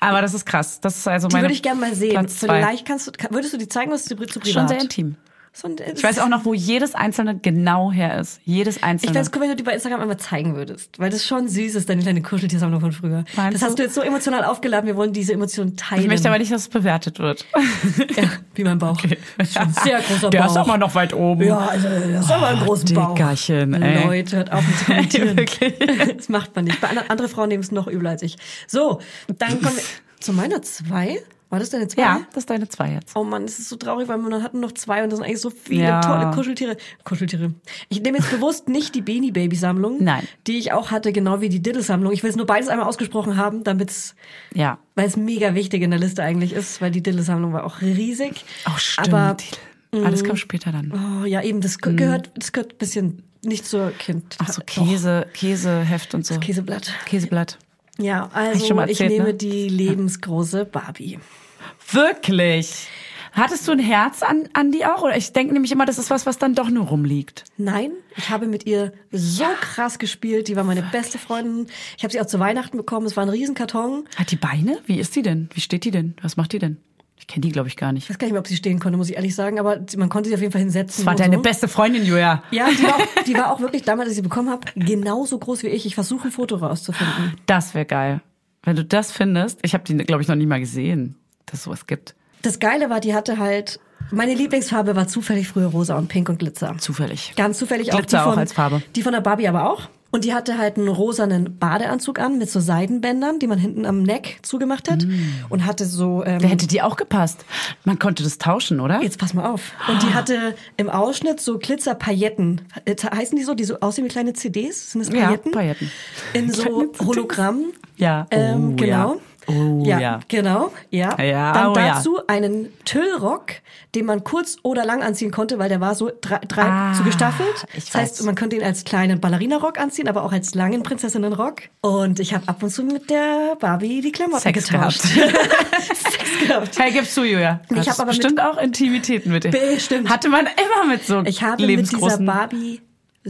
Aber das ist krass. Das ist also Die meine würde ich gerne mal sehen. Vielleicht kannst du, würdest du die zeigen, was zu, zu privat? Schon sehr intim. So ein- Ich weiß auch noch, wo jedes einzelne genau her ist. Jedes Ich einzelne. fände es cool, wenn du die bei Instagram einmal zeigen würdest. Weil das schon süß ist, deine kleine Kuscheltiersammlung von früher. Meinst das du? hast du jetzt so emotional aufgeladen. Wir wollen diese Emotionen teilen. ich möchte aber nicht, dass es bewertet wird. Ja, wie mein Bauch. Ist schon ein sehr großer Der Bauch. ist aber noch weit oben. Ja, also das ist aber ein großen Bauch. Dickerchen, ey. Leute, hört auf mit zu kommentieren. Wirklich. das macht man nicht. Bei anderen, andere Frauen nehmen es noch übler als ich. So, dann kommen wir zu meiner zwei. War das deine zwei? Ja, das ist deine zwei jetzt. Oh Mann, es ist so traurig, weil man hatten noch zwei und das sind eigentlich so viele Ja. tolle Kuscheltiere. Kuscheltiere. Ich nehme jetzt bewusst nicht die Beanie Baby Sammlung, Nein. die ich auch hatte, genau wie die Diddle Sammlung. Ich will es nur beides einmal ausgesprochen haben, damit's, Ja. weil es mega wichtig in der Liste eigentlich ist, weil die Diddle Sammlung war auch riesig. Oh, stimmt. Aber Alles kommt später dann. oh, ja, eben das ge- gehört, das gehört ein bisschen nicht zur Kind. Ach so, Käse, Käseheft und so. Doch, Käseblatt. Käseblatt. Ja, ich also ich erzählt, nehme ne? die lebensgroße Barbie. Wirklich? Hattest du ein Herz an, an die auch? Oder ich denke nämlich immer, das ist was, was dann doch nur rumliegt. Nein, ich habe mit ihr so krass gespielt. Die war meine beste Freundin. Ich habe sie auch zu Weihnachten bekommen. Es war ein Riesenkarton. Hat die Beine? Wie ist die denn? Wie steht die denn? Was macht die denn? Ich kenne die, glaube ich, gar nicht. Ich weiß gar nicht mehr, ob sie stehen konnte, muss ich ehrlich sagen. Aber man konnte sie auf jeden Fall hinsetzen. Das war deine so. beste Freundin, Julia. Ja, die war, auch, die war auch wirklich damals, als ich sie bekommen habe, genauso groß wie ich. Ich versuche ein Foto rauszufinden. Das wäre geil. Wenn du das findest, ich habe die, glaube ich, noch nie mal gesehen, dass es sowas gibt. Das Geile war, die hatte halt, meine Lieblingsfarbe war zufällig früher rosa und pink und Glitzer. Zufällig. Ganz zufällig auch. Glitzer die von, auch als Farbe. Die von der Barbie aber auch. Und die hatte halt einen rosanen Badeanzug an mit so Seidenbändern, die man hinten am Neck zugemacht hat. Und hatte so... Ähm, Der hätte die auch gepasst. Man konnte das tauschen, oder? Jetzt pass mal auf. Und die hatte im Ausschnitt so Glitzerpailletten. Äh, Heißen die so, die so aussehen wie kleine CDs? Sind das Ja, Pailletten? Pailletten. In so. Hologramm. Ja. Ähm, Oh, genau. ja. Oh, ja, ja. genau, ja. Ja, Dann oh, ja. dazu einen Tüllrock, den man kurz oder lang anziehen konnte, weil der war so drei, drei Ah, so gestaffelt. das heißt, man könnte ihn als kleinen Ballerinarock anziehen, aber auch als langen Prinzessinnenrock. Und ich habe ab und zu mit der Barbie die Klamotten Sex getauscht. Sex gehabt. Hey, gibst du, Julia. Ich Hattest hab aber bestimmt auch Intimitäten mit dir. Bestimmt. Hatte man immer mit so Ich habe mit dieser. Barbie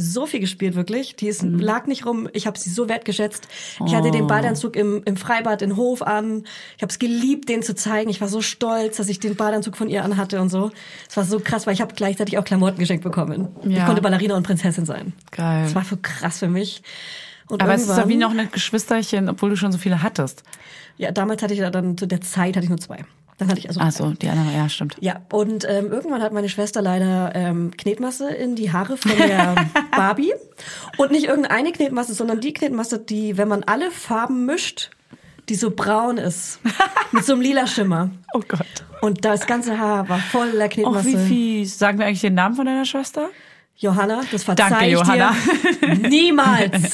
so viel gespielt, wirklich. Die ist, Mhm. lag nicht rum. Ich habe sie so wertgeschätzt. Ich hatte den Badeanzug im, im Freibad in Hof an. Ich habe es geliebt, den zu zeigen. Ich war so stolz, dass ich den Badeanzug von ihr anhatte und so. Es war so krass, weil ich habe gleichzeitig auch Klamotten geschenkt bekommen. Ich Ja. konnte Ballerina und Prinzessin sein. Geil. Das war so krass für mich. Und Aber es ist irgendwann- wie noch eine Geschwisterchen, obwohl du schon so viele hattest. Ja, damals hatte ich ja dann zu der Zeit hatte ich nur zwei. Dann hatte ich also Ach so, die anderen, ja, stimmt. Ja, und ähm, irgendwann hat meine Schwester leider ähm, Knetmasse in die Haare von der Barbie. Und nicht irgendeine Knetmasse, sondern die Knetmasse, die, wenn man alle Farben mischt, die so braun ist. mit so einem lila Schimmer. Oh Gott. Und das ganze Haar war voller Knetmasse. wie fies. Sagen wir eigentlich den Namen von deiner Schwester? Johanna, das verzeih Danke, ich Johanna. dir niemals.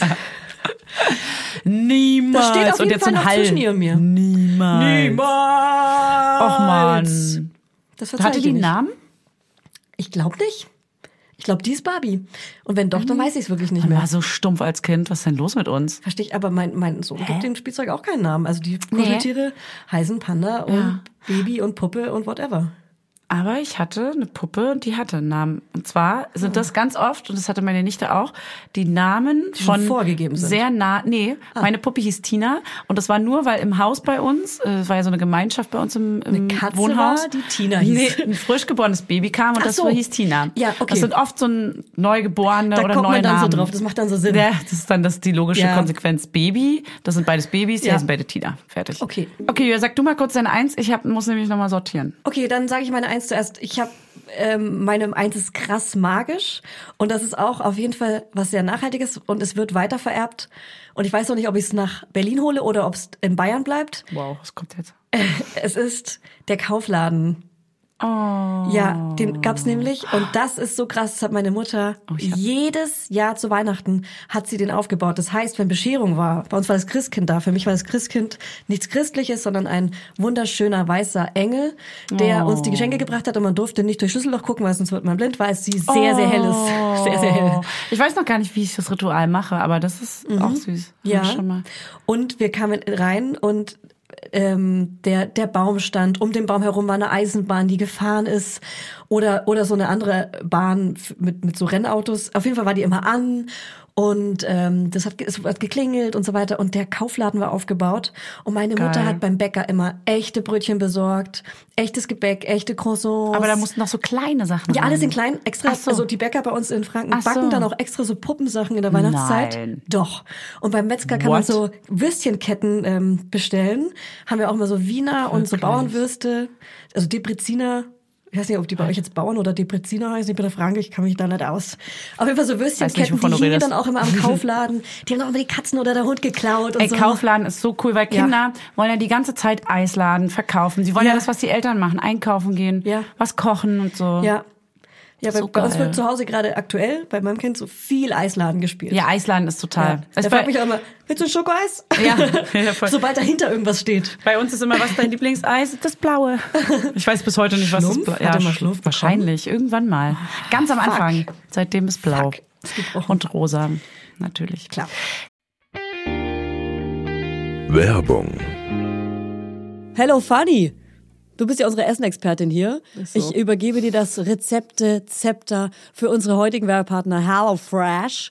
Niemals. Das steht auf Und jeden jetzt Fall noch Hall. zwischen ihr und mir. Niemals. Niemals. Och man. Das verzeih Hatte ich die dir einen. Namen? Ich glaube nicht. Ich glaube, die ist Barbie. Und wenn doch, dann weiß ich es wirklich nicht Man mehr. war so stumpf als Kind. Was ist denn los mit uns? Verstehe ich, aber mein, mein Sohn gibt dem Spielzeug auch keinen Namen. Also die Kuscheltiere heißen Panda und Baby und Puppe und whatever. Aber ich hatte eine Puppe und die hatte einen Namen. Und zwar sind das ganz oft, und das hatte meine Nichte auch, die Namen schon von vorgegeben sind. sehr nah. Nee, Ah. meine Puppe hieß Tina und das war nur, weil im Haus bei uns, äh, es war ja so eine Gemeinschaft bei uns im, im Eine Katze Wohnhaus, war, die Tina hieß. Nee, ein frisch geborenes Baby kam und Ach das so. hieß Tina. Ja, okay. Das sind oft so ein Neugeborene Da oder kommt neue man dann so Namen. drauf, das macht dann so Sinn. Ja, das ist dann das, die logische Ja. Konsequenz. Baby, das sind beides Babys, die Ja. heißen beide Tina. Fertig. Okay. Okay, ja, sag du mal kurz deine Eins. Ich hab, muss nämlich nochmal sortieren. Okay, dann sage ich meine Eins zuerst. Ich habe ähm, meine Eins ist krass magisch und das ist auch auf jeden Fall was sehr nachhaltiges und es wird weiter vererbt. Und ich weiß noch nicht, ob ich es nach Berlin hole oder ob es in Bayern bleibt. Wow, was kommt jetzt? Es ist der Kaufladen Oh. Ja, den gab's nämlich und das ist so krass, das hat meine Mutter Oh, jedes Jahr zu Weihnachten hat sie den aufgebaut. Das heißt, wenn Bescherung war, bei uns war das Christkind da. Für mich war das Christkind nichts Christliches, sondern ein wunderschöner weißer Engel, der Oh. uns die Geschenke gebracht hat und man durfte nicht durch Schlüsselloch gucken, weil sonst wird man blind, weil sie sehr, sehr hell ist. Sehr, sehr hell. Oh. Ich weiß noch gar nicht, wie ich das Ritual mache, aber das ist auch süß. Ja. ich Schon mal. Und wir kamen rein und ähm, der, der Baum stand, um den Baum herum war eine Eisenbahn, die gefahren ist. Oder, oder so eine andere Bahn mit, mit so Rennautos. Auf jeden Fall war die immer an und ähm, das hat, es hat geklingelt und so weiter und der Kaufladen war aufgebaut und meine Mutter Geil. hat beim Bäcker immer echte Brötchen besorgt, echtes Gebäck, echte Croissants. Aber da mussten noch so kleine Sachen ja, alles in klein, extra. So. Also die Bäcker bei uns in Franken Ach so. backen dann auch extra so Puppensachen in der Weihnachtszeit. Nein. Doch. Und beim Metzger kann man What? so Würstchenketten ähm, bestellen. Haben wir auch mal so Wiener und so Wirklich? Bauernwürste, also Depreziner. Ich weiß nicht, ob die bei euch jetzt Bauern oder Depreziner heißen. Ich bin der Franke, ich kann mich da nicht aus. Auf jeden Fall so Würstchenketten, wovon die hingen dann auch immer am Kaufladen. Die haben auch immer die Katzen oder der Hund geklaut und Ey, so. Kaufladen ist so cool, weil Ja. Kinder wollen ja die ganze Zeit Eisladen verkaufen. Sie wollen ja. Ja. das, was die Eltern machen, einkaufen gehen, Ja. was kochen und so. Ja. Ja, bei, So bei uns wird zu Hause gerade aktuell bei meinem Kind so viel Eisladen gespielt. Ja, Eisladen ist total. Ja. Bei, fragt mich auch immer, willst du ein Schokoeis? Ja, ja, voll. Sobald dahinter irgendwas steht. bei uns ist immer, was ist dein Lieblingseis? Das blaue. Ich weiß bis heute nicht, was Schlumpf? das blaue Hat er mal Schlumpf- Schlumpf bekommen? Wahrscheinlich, irgendwann mal. Ganz am Fuck. Anfang. Seitdem ist blau. Fuck. Es gibt auch- Und rosa. Natürlich. Klar. Werbung. Hello Fanny. Du bist ja unsere Essenexpertin hier. so. Ich übergebe dir das Rezepte-Zepter für unsere heutigen Werbepartner HelloFresh.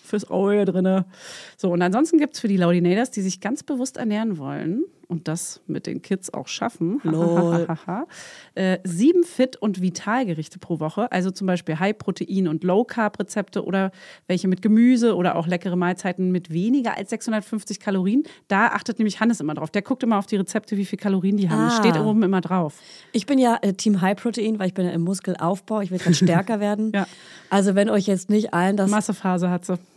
Fürs Auge drinne. So, und ansonsten gibt es für die Laudinators, die sich ganz bewusst ernähren wollen und das mit den Kids auch schaffen, äh, sieben Fit- und Vitalgerichte pro Woche. Also zum Beispiel High-Protein- und Low-Carb-Rezepte oder welche mit Gemüse oder auch leckere Mahlzeiten mit weniger als 650 Kalorien. Da achtet nämlich Hannes immer drauf. Der guckt immer auf die Rezepte, wie viel Kalorien die haben. Das Ah. steht oben immer drauf. Ich bin ja äh, Team High Protein, weil ich bin ja im Muskelaufbau. Ich will gerade stärker werden. Ja. Also wenn euch jetzt nicht allen das... Massephase hat sie.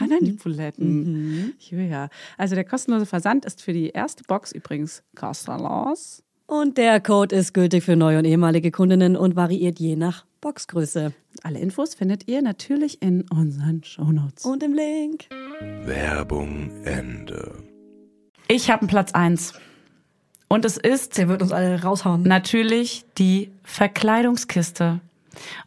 Ran an die Buletten. Ja. Also der kostenlose Versand ist für die erste Box übrigens kostenlos. Und der Code ist gültig für neue und ehemalige Kundinnen und variiert je nach Boxgröße. Alle Infos findet ihr natürlich in unseren Shownotes. Und im Link. Werbung Ende. Ich habe einen Platz eins Und es ist Der wird uns alle raushauen. natürlich die Verkleidungskiste.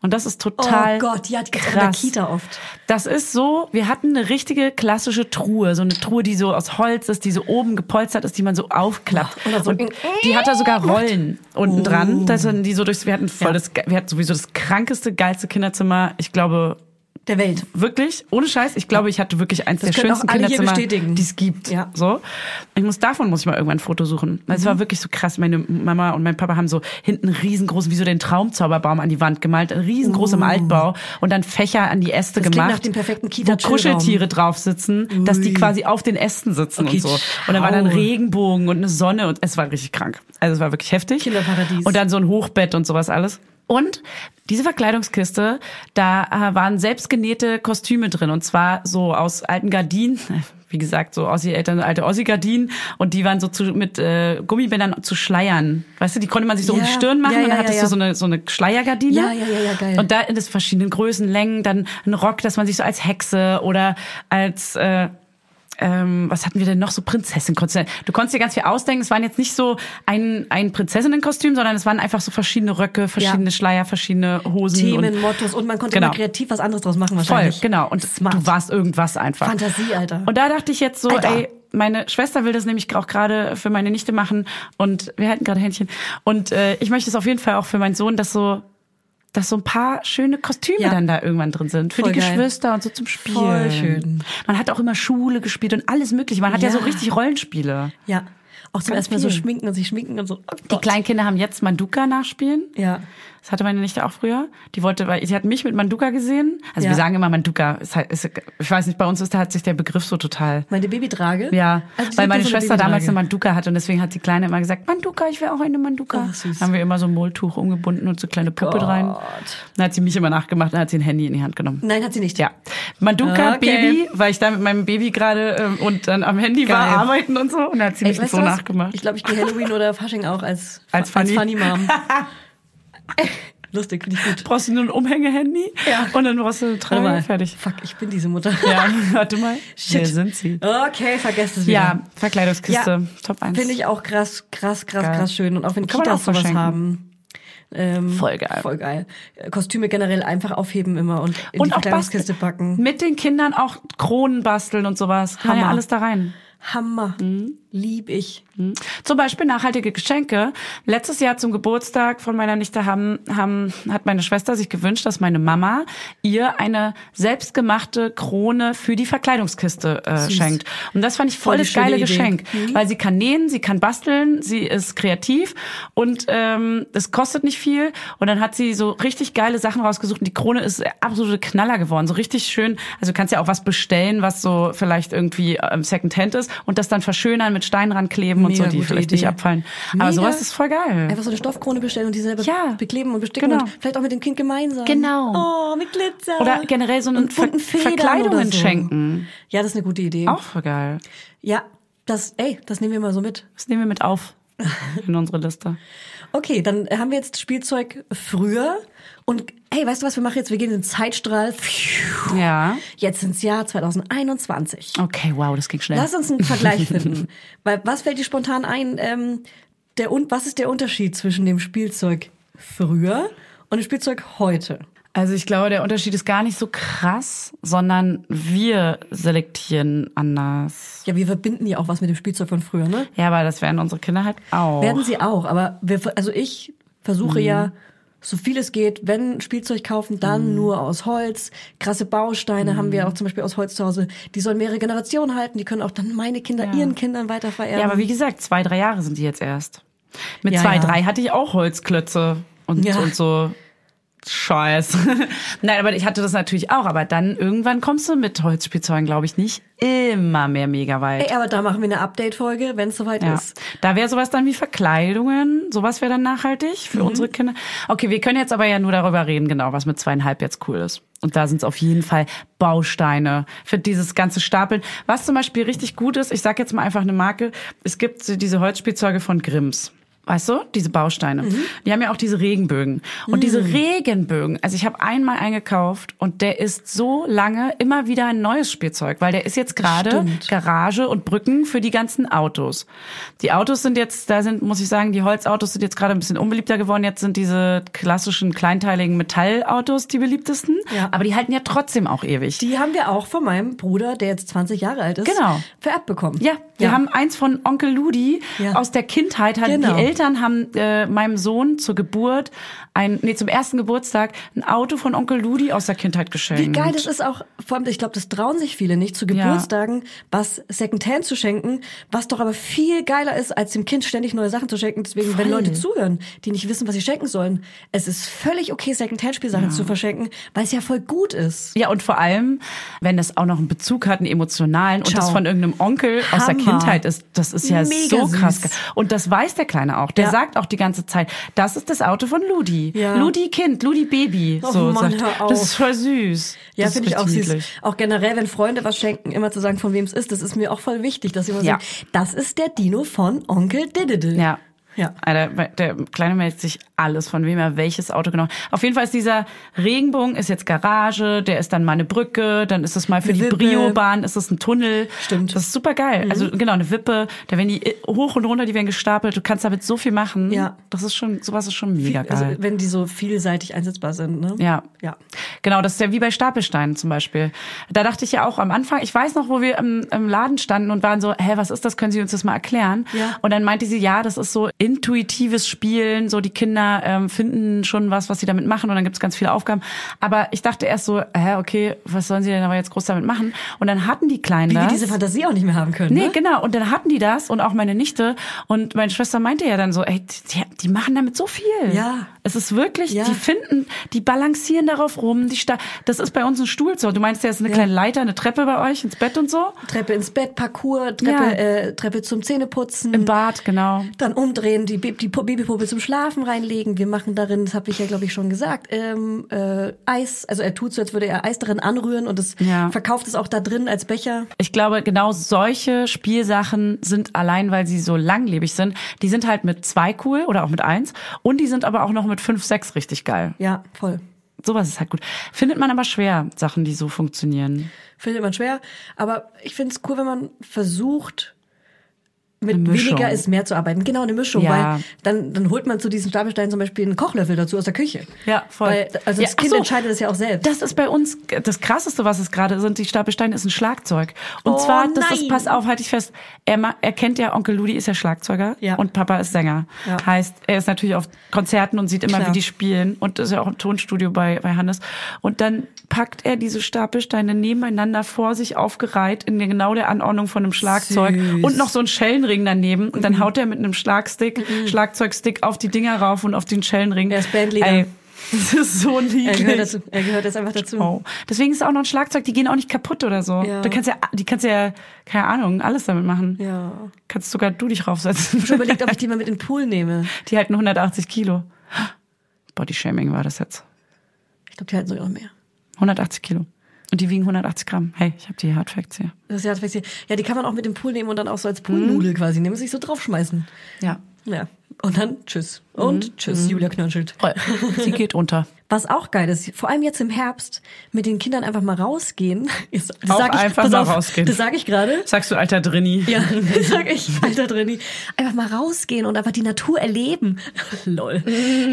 Und das ist total oh Gott, ja, die gibt's auch in der krass. Kita oft. Das ist so, wir hatten eine richtige klassische Truhe, so eine Truhe, die so aus Holz ist, die so oben gepolstert ist, die man so aufklappt. Dann so- Und die hat da sogar Rollen unten Oh. dran, dass man die so durchs, wir hatten voll das, wir hatten sowieso das krankeste, geilste Kinderzimmer, ich glaube, Der Welt. Wirklich, ohne Scheiß. Ich glaube, ich hatte wirklich eins Das der schönsten Kinderzimmer, die es gibt. Ja. Mhm. So. Ich muss davon muss ich mal irgendwann ein Foto suchen. Weil Es war wirklich so krass. Meine Mama und mein Papa haben so hinten riesengroßen, wie so den Traumzauberbaum an die Wand gemalt, riesengroß im Altbau und dann Fächer an die Äste Uh. Das gemacht. nach dem perfekten wo Kita-Chillraum. Kuscheltiere drauf sitzen, dass die Ui. quasi auf den Ästen sitzen Okay, und so. Und dann war dann. Regenbogen und eine Sonne und es war richtig krank. Also es war wirklich heftig. Kinderparadies. Und dann so ein Hochbett und sowas alles. Und diese Verkleidungskiste, da äh, waren selbstgenähte Kostüme drin. Und zwar so aus alten Gardinen, wie gesagt, so aus die Eltern, alte Ossi-Gardinen. Und die waren so zu, mit äh, Gummibändern zu Schleiern. Weißt du, die konnte man sich so um Ja. die Stirn machen Ja, und dann ja, hattest du so eine, so eine Schleiergardine. Ja, ja, ja, ja, geil. Und da in das verschiedenen Größen, Längen, dann ein Rock, dass man sich so als Hexe oder als äh, ähm, was hatten wir denn noch so Prinzessin Du konntest dir ganz viel ausdenken. Es waren jetzt nicht so ein ein Prinzessinnenkostüm, sondern es waren einfach so verschiedene Röcke, verschiedene Ja. Schleier, verschiedene Hosen Themen, und Mottos und man konnte Genau. immer kreativ was anderes draus machen voll, wahrscheinlich. genau. Und Smart. du warst irgendwas einfach. Fantasie, Alter. Und da dachte ich jetzt so, Alter. ey, meine Schwester will das nämlich auch gerade für meine Nichte machen und wir halten gerade Händchen. Und äh, ich möchte es auf jeden Fall auch für meinen Sohn, dass so dass so ein paar schöne Kostüme Ja. dann da irgendwann drin sind. Für Voll die geil. Geschwister und so zum Spielen. Voll schön. Man hat auch immer Schule gespielt und alles mögliche. Man hat ja, Ja. so richtig Rollenspiele. ja. Auch zum ersten Mal so schminken und sich schminken und so. Oh Die Gott. Kleinkinder haben jetzt Manduka nachspielen. Ja. Das hatte meine Nichte auch früher. Die wollte, weil sie hat mich mit Manduka gesehen. Also Ja. wir sagen immer Manduka. Ist halt, ist, ich weiß nicht, bei uns ist da hat sich der Begriff so total Meine Babytrage. Ja, Also weil meine so eine Schwester damals eine. Manduka hatte und deswegen hat die Kleine immer gesagt, Manduka, ich will auch eine Manduka. Ach, süß. Haben wir immer so ein Molltuch umgebunden und so kleine Puppe rein. Dann hat sie mich immer nachgemacht, dann hat sie ein Handy in die Hand genommen. Nein, hat sie nicht. Ja, Manduka Okay. Baby, weil ich da mit meinem Baby gerade ähm, und dann am Handy war, Geil. arbeiten und so und dann hat sie Ey, mich so nachgemacht. Ich glaube, ich gehe Halloween oder Fasching auch als, Als Funny. Funny Mom. Lustig, finde ich gut. brauchst du nur ein Umhängehandy Ja. und dann brauchst du eine Trage, mal. fertig. Fuck, ich bin diese Mutter. Ja, warte mal. Shit. Wer sind sie? Okay, vergesst es wieder. Ja, Verkleidungskiste, Ja, Top 1. Finde ich auch krass, krass, krass, Geil. krass schön. Und auch wenn Kann Kitas auch sowas haben. Ähm, Voll geil. Voll geil. Kostüme generell einfach aufheben immer und in die und auch Verkleidungskiste basteln. packen. Mit den Kindern auch Kronen basteln und sowas. Kann ja Hammer. alles da rein. Hammer. Mhm. Lieb ich. Zum Beispiel nachhaltige Geschenke. Letztes Jahr zum Geburtstag von meiner Nichte haben, haben, hat meine Schwester sich gewünscht, dass meine Mama ihr eine selbstgemachte Krone für die Verkleidungskiste äh, schenkt. Und das fand ich voll, Voll das geile Idee. Geschenk, Mhm. weil sie kann nähen, sie kann basteln, sie ist kreativ und ähm, es kostet nicht viel. Und dann hat sie so richtig geile Sachen rausgesucht und die Krone ist absolute Knaller geworden, so richtig schön. Also du kannst ja auch was bestellen, was so vielleicht irgendwie ähm, Secondhand ist und das dann verschönern mit Steinen rankleben und Mega so, die vielleicht Idee. nicht abfallen. Aber Mega. sowas ist voll geil. Einfach so eine Stoffkrone bestellen und die selber Ja, bekleben und besticken genau. und vielleicht auch mit dem Kind gemeinsam. Genau. Oh, mit Glitzer. Oder generell so einen und Ver Verkleidungen so. schenken. Ja, das ist eine gute Idee. Auch voll geil. Ja, das, ey, das nehmen wir mal so mit. Das nehmen wir mit auf in unsere Liste. Okay, dann haben wir jetzt Spielzeug früher und hey, weißt du was wir machen jetzt? Wir gehen in den Zeitstrahl. Pfiuh. Ja. Jetzt ins Jahr 2021. Okay, wow, das ging schnell. Lass uns einen Vergleich finden. Weil was fällt dir spontan ein? Ähm, der, und was ist der Unterschied zwischen dem Spielzeug früher und dem Spielzeug heute? Also ich glaube, der Unterschied ist gar nicht so krass, sondern wir selektieren anders. Ja, wir verbinden ja auch was mit dem Spielzeug von früher, ne? Ja, aber das werden unsere Kinder halt auch. Werden sie auch, aber wir, also ich versuche Mhm. ja, so viel es geht, wenn Spielzeug kaufen, dann Mhm. nur aus Holz. Krasse Bausteine haben wir auch zum Beispiel aus Holz zu Hause. Die sollen mehrere Generationen halten. Die können auch dann meine Kinder Ja. ihren Kindern weiter vererben. ja, aber wie gesagt, zwei, drei Jahre sind die jetzt erst. Mit Ja, zwei, ja. drei hatte ich auch Holzklötze und, und so Scheiß. Nein, aber ich hatte das natürlich auch. Aber dann irgendwann kommst du mit Holzspielzeugen, glaube ich, nicht immer mehr mega weit. Ey, aber da machen wir eine Update-Folge, wenn es soweit Ja. ist. Da wäre sowas dann wie Verkleidungen, sowas wäre dann nachhaltig für Mhm. unsere Kinder. Okay, wir können jetzt aber ja nur darüber reden, genau, was mit zweieinhalb jetzt cool ist. Und da sind es auf jeden Fall Bausteine für dieses ganze Stapeln. Was zum Beispiel richtig gut ist, ich sag jetzt mal einfach eine Marke, es gibt diese Holzspielzeuge von Grimms. Weißt du, diese Bausteine. Mhm. Die haben ja auch diese Regenbögen. Und diese Regenbögen, also ich habe einmal eingekauft und der ist so lange immer wieder ein neues Spielzeug, weil der ist jetzt gerade. Garage und Brücken für die ganzen Autos. Die Autos sind jetzt, da sind, muss ich sagen, die Holzautos sind jetzt gerade ein bisschen unbeliebter geworden. Jetzt sind diese klassischen kleinteiligen Metallautos die beliebtesten. Ja. Aber die halten ja trotzdem auch ewig. Die haben wir auch von meinem Bruder, der jetzt 20 Jahre alt ist, Genau. vererbt bekommen. ja, wir haben eins von Onkel Ludi Ja. aus der Kindheit, hat Genau. die Eltern Eltern haben äh, meinem Sohn zur Geburt ein, nee, zum ersten Geburtstag ein Auto von Onkel Ludi aus der Kindheit geschenkt. Wie geil das ist auch, vor allem, ich glaube, das trauen sich viele nicht, zu Ja. Geburtstagen was Secondhand zu schenken, was doch aber viel geiler ist, als dem Kind ständig neue Sachen zu schenken. Deswegen, wenn Leute zuhören, die nicht wissen, was sie schenken sollen, es ist völlig okay, Secondhand-Spielsachen zu verschenken, weil es ja voll gut ist. Ja, und vor allem, wenn das auch noch einen Bezug hat, einen emotionalen, und Ciao. das von irgendeinem Onkel aus der Hammer. Kindheit ist, das ist ja Mega so krass. süß. Und das weiß der Kleine auch. Der Ja. sagt auch die ganze Zeit, das ist das Auto von Ludi. Ja. Ludi Kind, Ludi Baby. Och so Mann, sagt. Das ist voll süß. Ja, finde ich auch süß. niedlich. Auch generell, wenn Freunde was schenken, immer zu sagen, von wem es ist, das ist mir auch voll wichtig, dass sie immer Ja. sagen, das ist der Dino von Onkel Diddle. Ja. Ja. Alter, der Kleine meldet sich alles, von wem er welches Auto genau. Auf jeden Fall ist dieser Regenbogen ist jetzt Garage, der ist dann mal eine Brücke, dann ist es mal für Eine die. Brio-Bahn, ist es ein Tunnel. Stimmt. Das ist super geil. Also genau, eine Wippe, da werden die hoch und runter, die werden gestapelt. Du kannst damit so viel machen. Ja. Das ist schon, sowas ist schon mega Also, geil. wenn die so vielseitig einsetzbar sind, ne? Ja. Ja. Genau, das ist ja wie bei Stapelsteinen zum Beispiel. Da dachte ich ja auch am Anfang, ich weiß noch, wo wir im, im Laden standen und waren so, hä, was ist das? Können Sie uns das mal erklären? Ja. Und dann meinte sie, ja, das ist so intuitives Spielen, so die Kinder ähm, finden schon was, was sie damit machen und dann gibt's ganz viele Aufgaben. Aber ich dachte erst so, hä, okay, was sollen sie denn aber jetzt groß damit machen? Und dann hatten die Kleinen Wie wir das. diese Fantasie auch nicht mehr haben können. Nee, ne? genau. Und dann hatten die das und auch meine Nichte. Und meine Schwester meinte ja dann so, ey, die, die machen damit so viel. Ja. Es ist wirklich, Ja. die finden, die balancieren darauf rum. Die sta das ist bei uns ein Stuhl so. Du meinst, ja, ist eine Ja. kleine Leiter, eine Treppe bei euch ins Bett und so? Treppe ins Bett, Parcours, Treppe, Ja. äh, Treppe zum Zähneputzen. Im Bad, genau. Dann umdrehen, die, Ba- die Pu- Babypuppe zum Schlafen reinlegen. Wir machen darin, das habe ich ja glaube ich schon gesagt, ähm, äh, Eis. Also er tut so, als würde er Eis darin anrühren und es Ja. verkauft es auch da drin als Becher. Ich glaube, genau solche Spielsachen sind allein, weil sie so langlebig sind, die sind halt mit zwei cool oder auch mit eins und die sind aber auch noch mit fünf, sechs richtig geil. Ja, voll. Sowas ist halt gut. Findet man aber schwer, Sachen, die so funktionieren. Findet man schwer. Aber ich finde es cool, wenn man versucht, mit weniger ist mehr zu arbeiten. Genau, eine Mischung. Ja. Weil dann, dann holt man zu diesen Stapelsteinen zum Beispiel einen Kochlöffel dazu aus der Küche. Ja, voll. Weil, also Ja, das Kind so. entscheidet das ja auch selbst. Das ist bei uns das krasseste, was es gerade sind. Die Stapelsteine ist ein Schlagzeug. Und Oh, zwar, das ist, nein. pass auf, halte ich fest. Er, er kennt ja, Onkel Ludi ist ja Schlagzeuger Ja. und Papa ist Sänger. Ja. Heißt, er ist natürlich auf Konzerten und sieht immer, Klar. wie die spielen und ist ja auch im Tonstudio bei, bei Hannes. Und dann packt er diese Stapelsteine nebeneinander vor sich aufgereiht in genau der Anordnung von einem Schlagzeug Süß. und noch so ein Schellenring daneben. Und dann haut er mit einem Schlagstick, Schlagzeugstick auf die Dinger rauf und auf den Schellenring. Er ist Bandleader. Ey, das ist so niedlich. er gehört dazu. Er gehört jetzt einfach dazu. Oh. Deswegen ist auch noch ein Schlagzeug, die gehen auch nicht kaputt oder so. Ja. Du kannst ja, die kannst ja, keine Ahnung, alles damit machen. Ja. Kannst sogar du dich raufsetzen. Ich habe schon überlegt, ob ich die mal mit in den Pool nehme. Die halten 180 Kilo. Bodyshaming war das jetzt. Ich glaube, die halten sogar noch mehr. 180 Kilo. Und die wiegen 180 Gramm. Hey, ich habe die Hard Facts hier. Das ist ja, tatsächlich- ja, die kann man auch mit im Pool nehmen und dann auch so als Mhm. Poolnudel quasi nehmen, sich so draufschmeißen. Ja. Ja. Und dann tschüss. Und Mhm. tschüss, Julia Knirschelt. Sie geht unter. Was auch geil ist, vor allem jetzt im Herbst, mit den Kindern einfach mal rausgehen. Das Auch sag ich, einfach mal auf, rausgehen. Das sage ich gerade. Sagst du, alter Drinni? Ja, das sag ich, alter Drini. Einfach mal rausgehen und einfach die Natur erleben. Lol.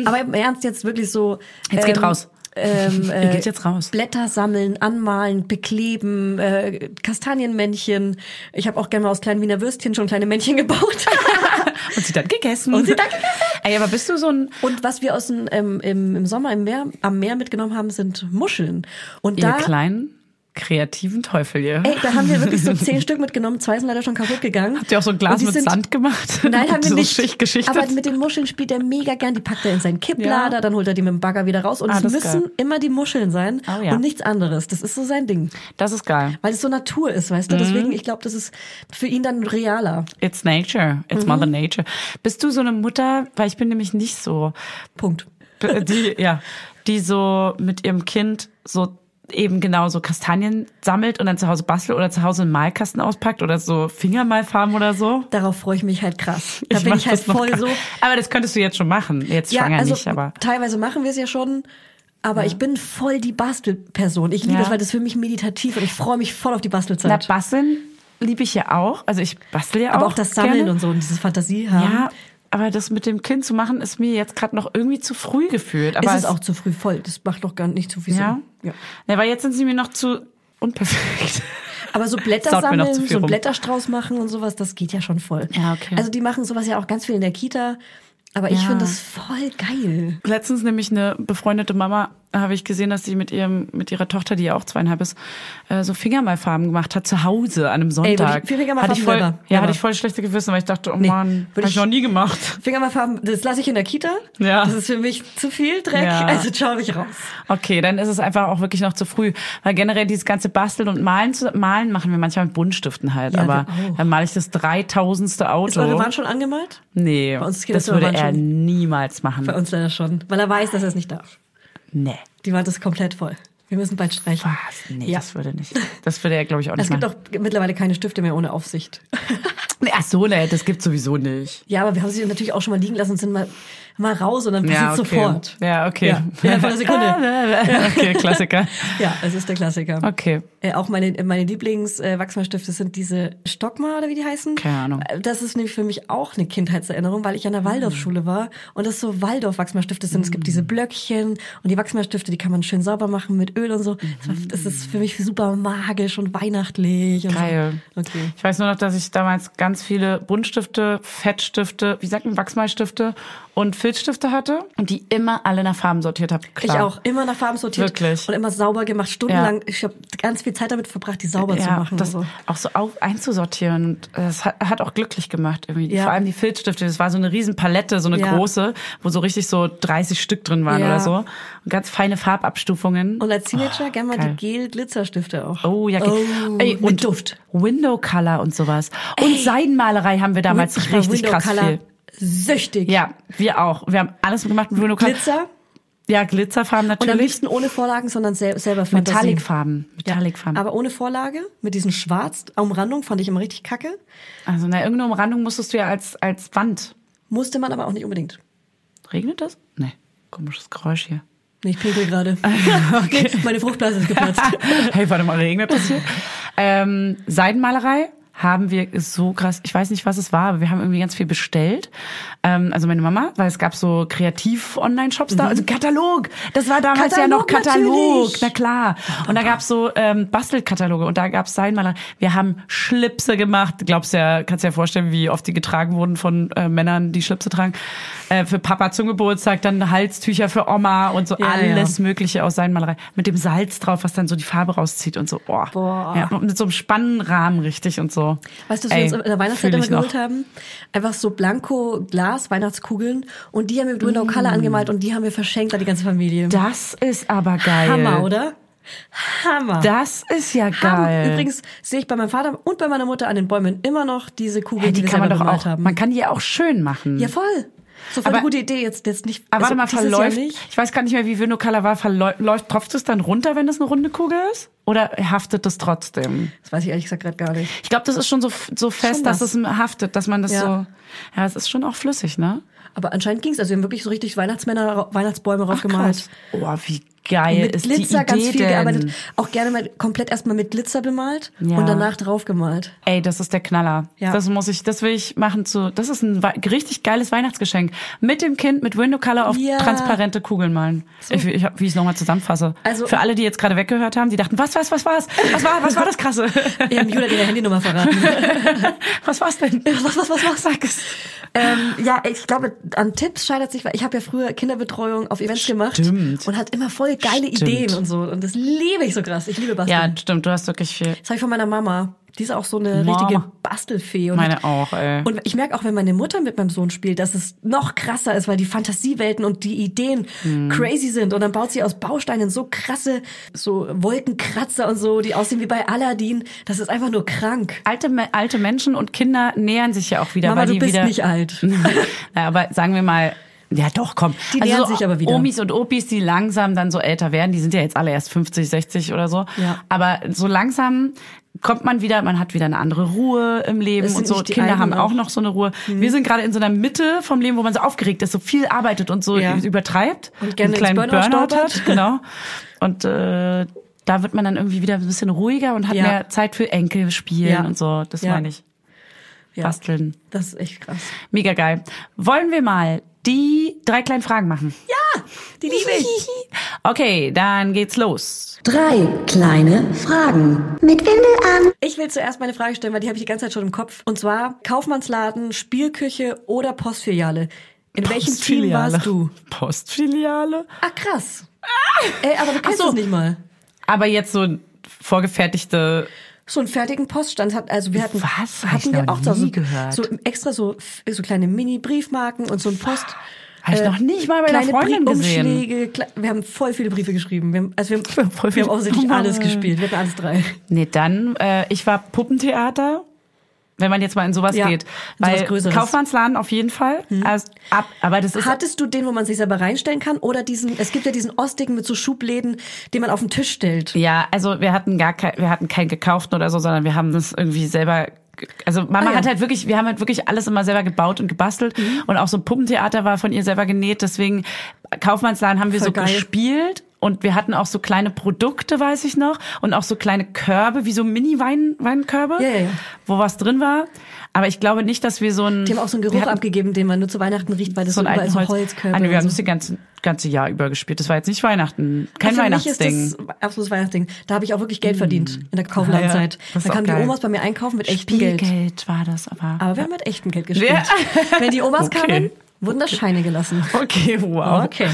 Aber im Ernst jetzt wirklich so. Jetzt geht raus. Ähm, Ihr geht jetzt raus. Blätter sammeln, anmalen, bekleben, äh, Kastanienmännchen. Ich habe auch gerne mal aus kleinen Wiener Würstchen schon kleine Männchen gebaut. Und sie dann gegessen. Und sie dann gegessen. Ey, aber bist du so ein, Und was wir aus dem, ähm, im, im Sommer im Meer, am Meer mitgenommen haben, sind Muscheln. Und ihr da, kleinen, kreativen Teufel, ihr? ey, da haben wir wirklich so zehn Stück mitgenommen. Zwei sind leider schon kaputt gegangen. Habt ihr auch so ein Glas mit sind- Sand gemacht? Nein, haben wir so nicht. Schicht geschichtet? Aber mit den Muscheln spielt er mega gern. Die packt er in seinen Kipplader, Ja. dann holt er die mit dem Bagger wieder raus. Und Ah, es müssen geil. immer die Muscheln sein Oh, ja. und nichts anderes. Das ist so sein Ding. das ist geil. Weil es so Natur ist, weißt du? Mhm. Deswegen, ich glaube, das ist für ihn dann realer. It's nature. It's Mhm. Mother Nature. Bist du so eine Mutter, weil ich bin nämlich nicht so, Punkt. die, ja, die so mit ihrem Kind so eben genau so Kastanien sammelt und dann zu Hause bastelt oder zu Hause einen Malkasten auspackt oder so Fingermalfarben oder so? Darauf freue ich mich halt krass. Da bin mach ich halt das voll so. Aber das könntest du jetzt schon machen. Jetzt schwanger also nicht, aber. teilweise machen wir es ja schon. Aber ich bin voll die Bastelperson. Ich liebe Ja. es, weil das für mich meditativ und ich freue mich voll auf die Na, Bastelzeit. basteln liebe ich ja auch. Also ich bastel ja aber auch. auch das Sammeln gerne. und so und dieses Fantasie haben. Ja, aber das mit dem Kind zu machen, ist mir jetzt gerade noch irgendwie zu früh gefühlt. Aber ist es auch zu früh voll. Das macht doch gar nicht zu viel Ja? Sinn. Ja. Ja, weil jetzt sind sie mir noch zu unperfekt. Aber so Blätter sammeln, so einen. Blätterstrauß machen und sowas, das geht ja schon voll. Ja, okay. Also die machen sowas ja auch ganz viel in der Kita. Aber ich Ja. finde das voll geil. Letztens nämlich eine befreundete Mama, habe ich gesehen, dass sie mit ihrem mit ihrer Tochter, die ja auch zweieinhalb ist, äh, so Fingermalfarben gemacht hat zu Hause an einem Sonntag. würde ich- Fingermalfarben hatte ich voll, selber. ja, hatte ich voll schlechte Gewissen, weil ich dachte, oh Nee, Mann, habe ich noch nie gemacht. Fingermalfarben, das lasse ich in der Kita. Ja. Das ist für mich zu viel Dreck. Ja. Also schau ich raus. Okay, dann ist es einfach auch wirklich noch zu früh. Weil generell dieses ganze Basteln und Malen, zu, Malen machen wir manchmal mit Buntstiften halt. Ja, aber auch. dann male ich das dreitausendste Auto. Ist eure Wand schon angemalt? nee, Bei uns geht das das würde er niemals machen. Bei uns leider schon. Weil er weiß, dass er es nicht darf. Nee. Die Wand ist komplett voll. Wir müssen bald streichen. Was? Nee, Ja. das würde nicht. Das würde er, glaube ich, auch nicht Es gibt auch mittlerweile keine Stifte mehr ohne Aufsicht. Nee, Ach so, nee, das gibt's sowieso nicht. Ja, aber wir haben sie natürlich auch schon mal liegen lassen und sind mal, mal raus und dann passiert Ja, okay. sofort. Ja, okay. Ja, innerhalb einer Sekunde. okay, Klassiker. Ja, es ist der Klassiker. Okay. Äh, auch meine, meine Lieblings-Wachsmalstifte sind diese Stockmar oder wie die heißen. Keine Ahnung. Äh, Das ist nämlich für mich auch eine Kindheitserinnerung, weil ich an der Waldorfschule war und das so Waldorf-Wachsmalstifte sind. Es gibt diese Blöckchen und die Wachsmalstifte, die kann man schön sauber machen mit Öl und so. Das war- Das ist für mich super magisch und weihnachtlich. Und Geil. So. Okay. Ich weiß nur noch, dass ich damals ganz viele Buntstifte, Fettstifte, wie sagt man, Wachsmalstifte und Filzstifte hatte und die immer alle nach Farben sortiert habe. Ich auch. Immer nach Farben sortiert. Wirklich. Und immer sauber gemacht. Stundenlang. Ich habe ganz viel Zeit damit verbracht, die sauber zu Ja, machen. das so. auch so auf, einzusortieren. Und das hat, hat auch glücklich gemacht. Irgendwie. Ja. Vor allem die Filzstifte. Das war so eine riesen Palette, so eine Ja. große, wo so richtig so 30 Stück drin waren Ja. oder so. Und ganz feine Farbabstufungen. Und als Teenager gerne mal geil. die Gel-Glitzerstifte auch. Oh, ja. Oh, Ey, und Duft. Window Color und sowas. Und Seidenmalerei haben wir damals war richtig Window krass Color viel. Süchtig. Ja, wir auch. Wir haben alles gemacht mit Color. Glitzer. Ja, Glitzerfarben Und am natürlich. liebsten ohne Vorlagen, sondern sel selber Fantasie. Metallicfarben. Ja, Metallicfarben. aber ohne Vorlage, mit diesen Schwarz-Umrandung, fand ich immer richtig kacke. also, na, irgendeine Umrandung musstest du ja als, als Wand. Musste man aber auch nicht unbedingt. Regnet das? Nee. Komisches Geräusch hier. Nee, ich pinkel gerade. Okay. Meine Fruchtblase ist geplatzt. hey, warte mal, regnet das hier? ähm, Seidenmalerei haben wir so krass, ich weiß nicht, was es war, aber wir haben irgendwie ganz viel bestellt. Ähm, also meine Mama, weil es gab so Kreativ-Online-Shops da, also Katalog. Das war damals ja noch Mhm. Katalog, Katalog, natürlich. na klar. Und da gab's so ähm, Bastelkataloge und da gab's Seidenmalerei. Wir haben Schlipse gemacht. Glaubst ja, kannst dir ja vorstellen, wie oft die getragen wurden von äh, Männern, die Schlipse tragen. Äh, für Papa zum Geburtstag, dann Halstücher für Oma und so Ja, alles Mögliche aus Seidenmalerei. Mit dem Salz drauf, was dann so die Farbe rauszieht und so. Boah. Boah. Ja, mit so einem Spannenrahmen richtig und so. Weißt du, was Ey, wir uns in der Weihnachtszeit immer ich noch. geholt haben? Einfach so Blanko-Glas-Weihnachtskugeln. Und die haben wir mit Window Color angemalt und die haben wir verschenkt an die ganze Familie. Das ist aber geil. Hammer, oder? Hammer. Das ist ja geil. Übrigens sehe ich bei meinem Vater und bei meiner Mutter an den Bäumen immer noch diese Kugeln, Hey, die, die wir kann man doch auch, haben. man kann die ja auch schön machen. ja, voll. So Aber- eine gute Idee, jetzt, jetzt nicht. Aber warte mal, also verläuft, ich weiß gar nicht mehr, wie Vinocolor war, verläuft, tropft es dann runter, wenn das eine runde Kugel ist? Oder haftet das trotzdem? Das weiß ich ehrlich gesagt gerade gar nicht. Ich glaube, das ist schon so, so fest, Schon dass es haftet, dass man das Ja. so, ja, es ist schon auch flüssig, ne? Aber anscheinend ging's. Also wir haben wirklich so richtig Weihnachtsmänner, Weihnachtsbäume Ach, raufgemalt. Oh, wie geil mit ist Glitzer die Idee ganz viel denn? gearbeitet. Auch gerne mal komplett erstmal mit Glitzer bemalt Ja. und danach drauf gemalt. Ey, das ist der Knaller. Ja. Das muss ich, das will ich machen zu, das ist ein richtig geiles Weihnachtsgeschenk. Mit dem Kind mit Window Color auf Ja. transparente Kugeln malen. Ich, ich, hab- wie ich es nochmal zusammenfasse. Also- Für alle, die jetzt gerade weggehört haben, die dachten, was, was, was war's? Was war, was war das krasse? Wir haben Julia ihre Handynummer verraten. was war's denn? was, was, was, was? Sag es. ähm, ja, ich glaube, an Tipps scheitert sich, weil ich habe ja früher Kinderbetreuung auf Events gemacht Stimmt. und hat immer voll geile Stimmt. Ideen und so. Und das liebe ich so krass. Ich liebe Basteln. Ja, stimmt, du hast wirklich viel. Das habe ich von meiner Mama. Die ist auch so eine Mama. richtige Bastelfee. Und Meine auch, ey. Und ich merke auch, wenn meine Mutter mit meinem Sohn spielt, dass es noch krasser ist, weil die Fantasiewelten und die Ideen Hm. crazy sind. Und dann baut sie aus Bausteinen so krasse, so Wolkenkratzer und so, die aussehen wie bei Aladdin. Das ist einfach nur krank. Alte, alte Menschen und Kinder nähern sich ja auch wieder, Mama, weil du die bist wieder. nicht alt. ja, aber sagen wir mal, ja doch, komm. Die also so sich aber wieder. Omis und Opis, die langsam dann so älter werden, die sind ja jetzt alle erst 50, 60 oder so. Ja. Aber so langsam kommt man wieder, man hat wieder eine andere Ruhe im Leben und so. Kinder haben auch auch. noch so eine Ruhe. Wir sind gerade in so einer Mitte vom Leben, wo man so aufgeregt ist, so viel arbeitet und so Ja. übertreibt. Und gerne einen kleinen Burnout Burnout hat. Genau. Und äh, da wird man dann irgendwie wieder ein bisschen ruhiger und hat Ja. mehr Zeit für Enkel spielen Ja. und so. Das meine ich. Ja. Basteln. Das ist echt krass. Mega geil. Wollen wir mal die drei kleinen Fragen machen? Ja, die liebe ich. Okay, dann geht's los. Drei kleine Fragen. Mit Windel an. Ich will zuerst meine Frage stellen, weil die habe ich die ganze Zeit schon im Kopf. Und zwar Kaufmannsladen, Spielküche oder Postfiliale. In welchem Team warst du? Postfiliale. Ah, krass. Ey, aber du kennst Ach so. es nicht mal. Aber jetzt so vorgefertigte. So einen fertigen Poststand hat, also wir hatten, Was? Hatten wir auch da so, so extra so, so kleine Mini-Briefmarken und so ein Post. Hab ich äh, noch nicht mal bei einer Freundin gesehen. Wir haben voll viele Briefe geschrieben. Wir haben, also wir haben, wir haben offensichtlich Oh alles gespielt. Wir hatten alles drei. Nee, dann, äh, ich war Puppentheater. Wenn man jetzt mal in sowas Ja, geht. sowas Weil. Hm. Kaufmannsladen auf jeden Fall. Also, ab, aber das ist Hattest du den, wo man sich selber reinstellen kann? Oder diesen, es gibt ja diesen Ostigen mit so Schubläden, den man auf den Tisch stellt. Ja, also wir hatten gar kein, wir hatten keinen gekauften oder so, sondern wir haben das irgendwie selber. Also Mama Ah, ja. hat halt wirklich, wir haben halt wirklich alles immer selber gebaut und gebastelt Mhm. und auch so ein Puppentheater war von ihr selber genäht. Deswegen Kaufmannsladen haben wir Voll so geil. gespielt und wir hatten auch so kleine Produkte, weiß ich noch, und auch so kleine Körbe, wie so Mini-Weinkörbe, Ja, ja, ja. wo was drin war. Aber ich glaube nicht, dass wir so ein. Die haben auch so einen Geruch abgegeben, den man nur zu Weihnachten riecht, weil das so so, überall so Holz. Holzkörper Ah, nee, wir haben das die ganze, ganze Jahr über gespielt. Das war jetzt nicht Weihnachten. Kein mich ist Weihnachtsding. das absolutes Weihnachtsding. Da habe ich auch wirklich Geld verdient in der Kauflandzeit. Ja. Da kamen die. Omas bei mir einkaufen mit echtem Geld. Spielgeld war das, aber. Aber wir haben mit echtem Geld gespielt. Wenn die Omas Okay. kamen, wurden das Scheine gelassen. Okay, wow. Okay.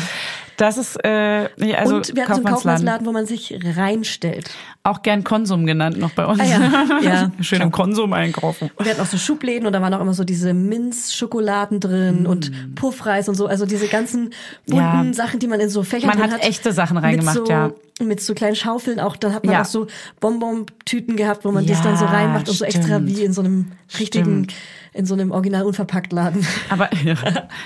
Das ist, äh, also und wir hatten so einen Kaufmannsladen, wo man sich reinstellt. Auch gern Konsum genannt noch bei uns. Ah ja, ja. Schön im Konsum einkaufen. Und wir hatten auch so Schubläden und da waren auch immer so diese Minzschokoladen drin und Puffreis und so. Also diese ganzen bunten Mm. Ja. Sachen, die man in so Fächern Man drin hat echte Sachen reingemacht, so, ja. Mit so kleinen Schaufeln auch. Dann hat man Ja. auch so Bonbon-Tüten gehabt, wo man das dann so reinmacht und so extra stimmt. wie in so einem richtigen, Stimmt. In so einem original unverpackt Laden. Aber ja,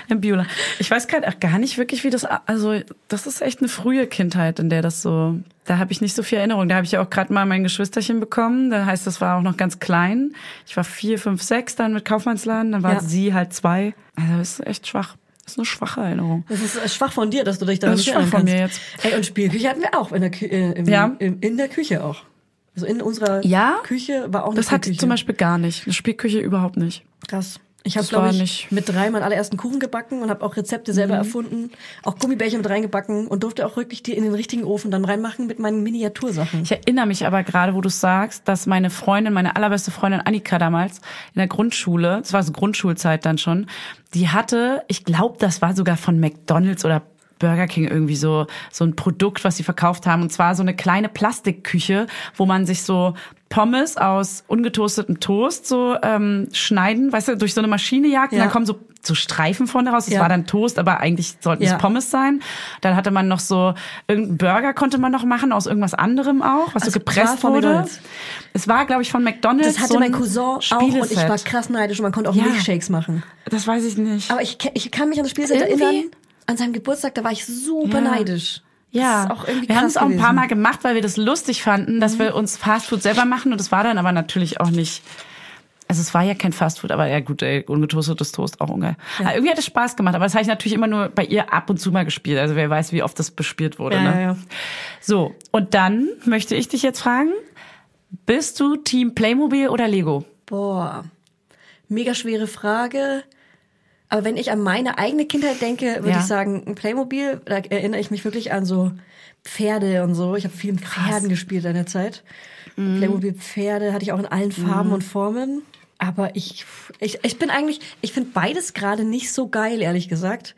im Biola. Ich weiß gerade auch gar nicht wirklich, wie das. Also das ist echt eine frühe Kindheit, in der das so. Da habe ich nicht so viel Erinnerung. Da habe ich ja auch gerade mal mein Geschwisterchen bekommen. Da heißt, das war auch noch ganz klein. Ich war vier, fünf, sechs dann mit Kaufmannsladen. Dann war Ja. sie halt zwei. Also das ist echt schwach. Das ist eine schwache Erinnerung. Das ist äh, schwach von dir, dass du dich daran Das ist nicht schwach erinnern von mir jetzt. Ey, und Spielküche hatten wir auch in der, Kü äh, im, Ja. im, in der Küche auch. Also in unserer Ja? Küche war auch eine Das hatte ich zum Beispiel gar nicht. Eine Spielküche überhaupt nicht. Krass. Ich habe, glaube ich, nicht- mit drei meinen allerersten Kuchen gebacken und habe auch Rezepte selber Mhm. erfunden, auch Gummibärchen mit reingebacken und durfte auch wirklich die in den richtigen Ofen dann reinmachen mit meinen Miniatursachen. Ich erinnere mich aber gerade, wo du sagst, dass meine Freundin, meine allerbeste Freundin Annika damals in der Grundschule, das war so Grundschulzeit dann schon, die hatte, ich glaube, das war sogar von McDonald's oder Burger King irgendwie so so ein Produkt, was sie verkauft haben und zwar so eine kleine Plastikküche, wo man sich so Pommes aus ungetoastetem Toast so ähm, schneiden, weißt du, durch so eine Maschine jagt und Ja. dann kommen so so Streifen vorne raus. Das Ja. war dann Toast, aber eigentlich sollten es Ja. Pommes sein. Dann hatte man noch so irgendeinen Burger konnte man noch machen aus irgendwas anderem auch, was Also so gepresst wurde. Es war, glaube ich, von McDonald's. Das hatte so mein ein Cousin auch und ich war krass neidisch und man konnte auch. Milkshakes machen. Das weiß ich nicht. Aber ich, ich kann mich an das Spielset Irgendwie- erinnern. An seinem Geburtstag, da war ich super Ja. neidisch. ja, wir haben es auch ein paar. Mhm. Mal gemacht, weil wir das lustig fanden, dass wir uns Fastfood selber machen und es war dann aber natürlich auch nicht. Also es war ja kein Fastfood, aber ja gut, ey, ungetoastetes Toast auch ungeil. Aber irgendwie hat es Spaß gemacht, aber das habe ich natürlich immer nur bei ihr ab und zu mal gespielt. Also wer weiß, wie oft das bespielt wurde. Ja, ne? ja, ja. So, und dann möchte ich dich jetzt fragen, bist du Team Playmobil oder Lego? Boah, mega schwere Frage. Aber wenn ich an meine eigene Kindheit denke, würde Ja. ich sagen, ein Playmobil, da erinnere ich mich wirklich an so Pferde und so. Ich habe viel mit Pferden gespielt in der Zeit. Mhm. Playmobil-Pferde hatte ich auch in allen Farben und Formen. Aber ich, ich, ich bin eigentlich, ich finde beides gerade nicht so geil, ehrlich gesagt,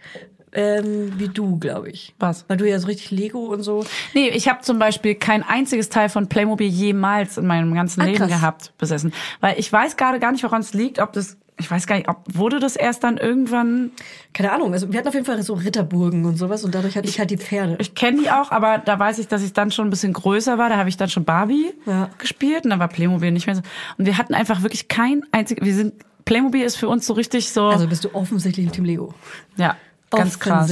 ähm, wie du, glaube ich. Was? Weil du ja so richtig Lego und so. Nee, ich habe zum Beispiel kein einziges Teil von Playmobil jemals in meinem ganzen Ah, Leben gehabt, besessen. Weil ich weiß gerade gar nicht, woran es liegt, ob das, ich weiß gar nicht, ob, wurde das erst dann irgendwann, Keine Ahnung, also wir hatten auf jeden Fall so Ritterburgen und sowas und dadurch hatte ich halt die Pferde. ich kenne die auch, aber da weiß ich, dass ich dann schon ein bisschen größer war, da habe ich dann schon Barbie Ja. gespielt und dann war Playmobil nicht mehr so. Und wir hatten einfach wirklich kein einziges, wir sind, Playmobil ist für uns so richtig so, Also bist du offensichtlich im Team Lego. ja, ganz krass.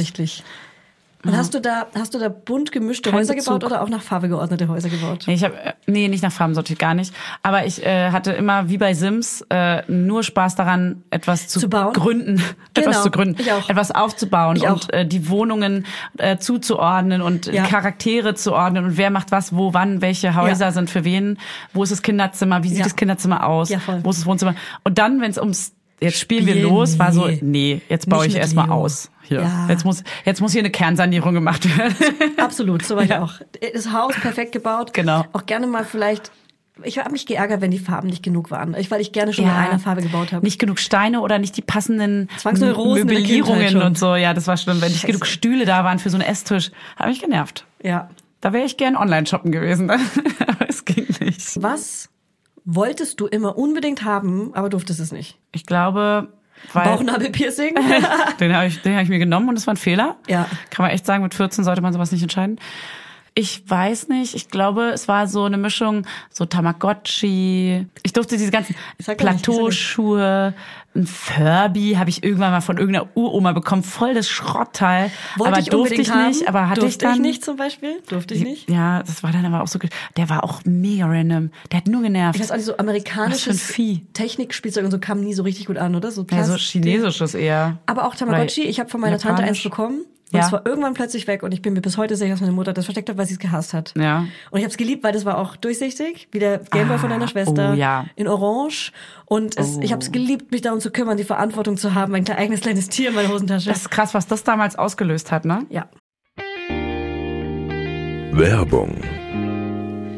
Und hast du da, hast du da bunt gemischte Kein Häuser Bezug. gebaut oder auch nach Farbe geordnete Häuser gebaut? Ich habe nee, nicht nach Farben sortiert, gar nicht. Aber ich äh, hatte immer wie bei Sims äh, nur Spaß daran, etwas zu, Zu bauen? gründen, etwas Genau, zu gründen, ich auch. etwas aufzubauen Ich und äh, die Wohnungen äh, zuzuordnen und Ja. Charaktere zu ordnen und wer macht was, wo, wann, welche Häuser Ja. sind für wen, wo ist das Kinderzimmer, wie sieht Ja. das Kinderzimmer aus, Ja, wo ist das Wohnzimmer. Und dann, wenn es ums Jetzt spielen wir Spielen, los, war so, nee. jetzt baue Nicht ich erstmal aus. Hier. Ja. Jetzt muss jetzt muss hier eine Kernsanierung gemacht werden. Absolut, so war ich auch. Das Haus perfekt gebaut. Genau. Auch gerne mal vielleicht ich habe mich geärgert, wenn die Farben nicht genug waren, ich, weil ich gerne schon in einer Farbe gebaut habe. Nicht genug Steine oder nicht die passenden Möblierungen und so. Ja, das war schlimm. Wenn nicht Scheiße. genug Stühle da waren für so einen Esstisch, habe mich genervt. Ja. Da wäre ich gern online shoppen gewesen. aber es ging nicht. Was wolltest du immer unbedingt haben, aber durftest es nicht? Ich glaube, weil Bauchnabelpiercing? den habe ich, den hab ich mir genommen und es war ein Fehler. Ja. Kann man echt sagen, mit 14 sollte man sowas nicht entscheiden. Ich weiß nicht, ich glaube, es war so eine Mischung, so Tamagotchi. Ich durfte diese ganzen. Plateauschuhe, ein Furby habe ich irgendwann mal von irgendeiner Uroma bekommen, voll das Schrottteil. Wollte aber ich durfte ich haben. nicht, aber hatte durfte ich dann. ich nicht zum Beispiel? Durfte ich nicht? Ja, das war dann aber auch so, der war auch mega random. Der hat nur genervt. Ich weiß auch nicht, so amerikanisches Vieh. Technikspielzeug und so kam nie so richtig gut an, oder? So, ja, so chinesisches eher. Aber auch Tamagotchi, ich habe von meiner Tante eins japanisch. bekommen. Und Ja. es war irgendwann plötzlich weg und ich bin mir bis heute sicher, dass meine Mutter das versteckt hat, weil sie es gehasst hat. Ja. Und ich habe es geliebt, weil das war auch durchsichtig, wie der Gameboy Ah, von deiner Schwester oh ja. in Orange. Und es, ich habe es geliebt, mich darum zu kümmern, die Verantwortung zu haben, ein eigenes kleines Tier in meiner Hosentasche. Das ist krass, was das damals ausgelöst hat, ne? ja. Werbung,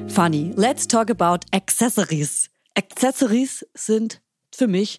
Funny, let's talk about Accessories. Accessories sind für mich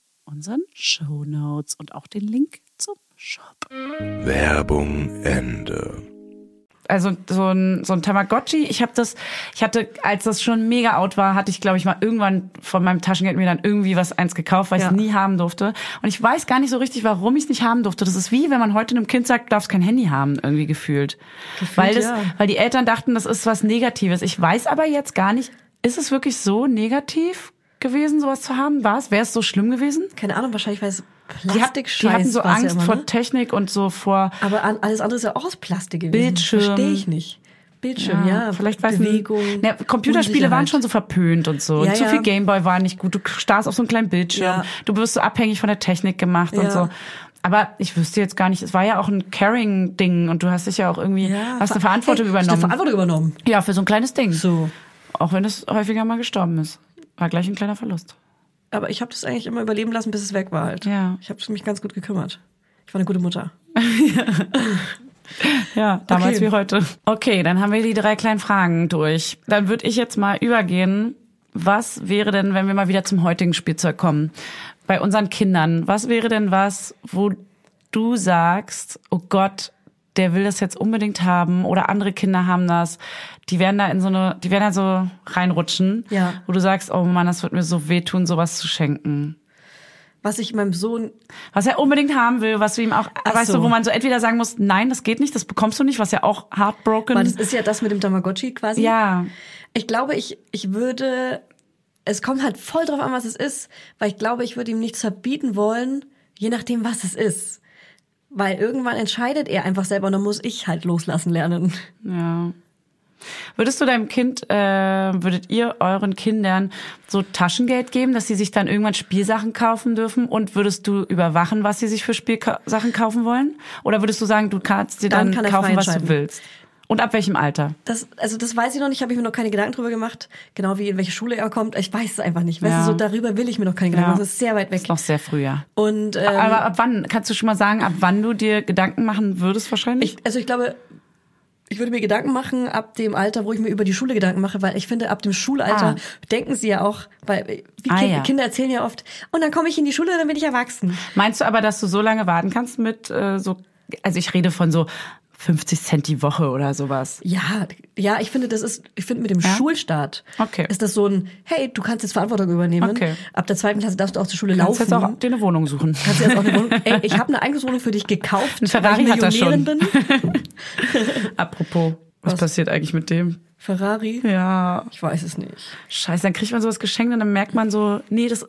unseren Show Notes und auch den Link zum Shop. Werbung Ende. also so ein, so ein Tamagotchi. Ich habe das, ich hatte, als das schon mega out war, hatte ich, glaube ich, mal irgendwann von meinem Taschengeld mir dann irgendwie was eins gekauft, weil ich Ja. es nie haben durfte. Und ich weiß gar nicht so richtig, warum ich es nicht haben durfte. Das ist wie, wenn man heute einem Kind sagt, du darfst kein Handy haben, irgendwie gefühlt. weil das, ja. weil die Eltern dachten, das ist was Negatives. Ich weiß aber jetzt gar nicht, ist es wirklich so negativ gewesen, sowas zu haben? War es? Wäre es so schlimm gewesen? Keine Ahnung, wahrscheinlich, weil es Die, hat, Plastikscheiß die hatten so Angst ja immer, vor ne? Technik und so vor Aber alles andere ist ja auch aus Plastik gewesen. Bildschirm. Verstehe ich nicht. Bildschirm, ja. vielleicht weiß Bewegung. Ne, Computerspiele waren schon so verpönt und so. Ja, und zu ja. viel Gameboy war nicht gut. Du starrst auf so einem kleinen Bildschirm. Ja. Du wirst so abhängig von der Technik gemacht und Ja. so. Aber ich wüsste jetzt gar nicht, es war ja auch ein Caring-Ding und du hast dich ja auch irgendwie, Ja, hast eine ver- Verantwortung hey, hast übernommen. eine Verantwortung übernommen. ja, für so ein kleines Ding. So. Auch wenn es häufiger mal gestorben ist. War gleich ein kleiner Verlust. Aber ich habe das eigentlich immer überleben lassen, bis es weg war halt. Ja. Ich habe mich ganz gut gekümmert. Ich war eine gute Mutter. Ja, damals Okay. wie heute. Okay, dann haben wir die drei kleinen Fragen durch. Dann würde ich jetzt mal übergehen. Was wäre denn, wenn wir mal wieder zum heutigen Spielzeug kommen? Bei unseren Kindern, was wäre denn was, wo du sagst, oh Gott, der will das jetzt unbedingt haben oder andere Kinder haben das, die werden da in so eine, die werden da so reinrutschen, Ja. wo du sagst, oh Mann, das wird mir so wehtun, sowas zu schenken. Was ich meinem Sohn Was er unbedingt haben will, was du ihm auch, Ach weißt so. du, wo man so entweder sagen muss, nein, das geht nicht, das bekommst du nicht, was ja auch heartbroken. Weil das ist ja das mit dem Tamagotchi quasi. ja, Ich glaube, ich, ich würde es kommt halt voll drauf an, was es ist, weil ich glaube, ich würde ihm nichts verbieten wollen, je nachdem, was es ist. Weil irgendwann entscheidet er einfach selber und dann muss ich halt loslassen lernen. Ja. Würdest du deinem Kind, äh, würdet ihr euren Kindern so Taschengeld geben, dass sie sich dann irgendwann Spielsachen kaufen dürfen? Und würdest du überwachen, was sie sich für Spielsachen kaufen wollen? Oder würdest du sagen, du kannst dir Dann dann, kann kaufen, was du willst? Und ab welchem Alter? Das, also das weiß ich noch nicht, habe ich mir noch keine Gedanken drüber gemacht, genau wie in welche Schule er kommt. Ich weiß es einfach nicht. Weißt Ja. du, so darüber will ich mir noch keine Gedanken Ja. machen. Das ist sehr weit weg. Ist noch sehr früh, ja. Und ähm, Aber ab wann, kannst du schon mal sagen, ab wann du dir Gedanken machen würdest wahrscheinlich? ich, also ich glaube, ich würde mir Gedanken machen ab dem Alter, wo ich mir über die Schule Gedanken mache, weil ich finde, ab dem Schulalter Ah. denken sie ja auch, weil wie Ah, kind, ja. Kinder erzählen ja oft, und dann komme ich in die Schule, dann bin ich erwachsen. Meinst du aber, dass du so lange warten kannst mit äh, so, also ich rede von so 50 Cent die Woche oder sowas. Ja, ja, ich finde, das ist, ich finde mit dem Ja? Schulstart Okay. ist das so ein, hey, du kannst jetzt Verantwortung übernehmen. Okay. Ab der zweiten Klasse darfst du auch zur Schule Kannst laufen. jetzt auch dir eine Wohnung suchen. Kannst jetzt auch eine Wohnung, ey, ich habe eine eigene Wohnung für dich gekauft, Ein Ferrari weil ich hat er schon. Bin. Apropos, was, Was? passiert eigentlich mit dem? Ferrari? Ja, Ich weiß es nicht. scheiße, dann kriegt man sowas geschenkt und dann merkt man so, nee, das,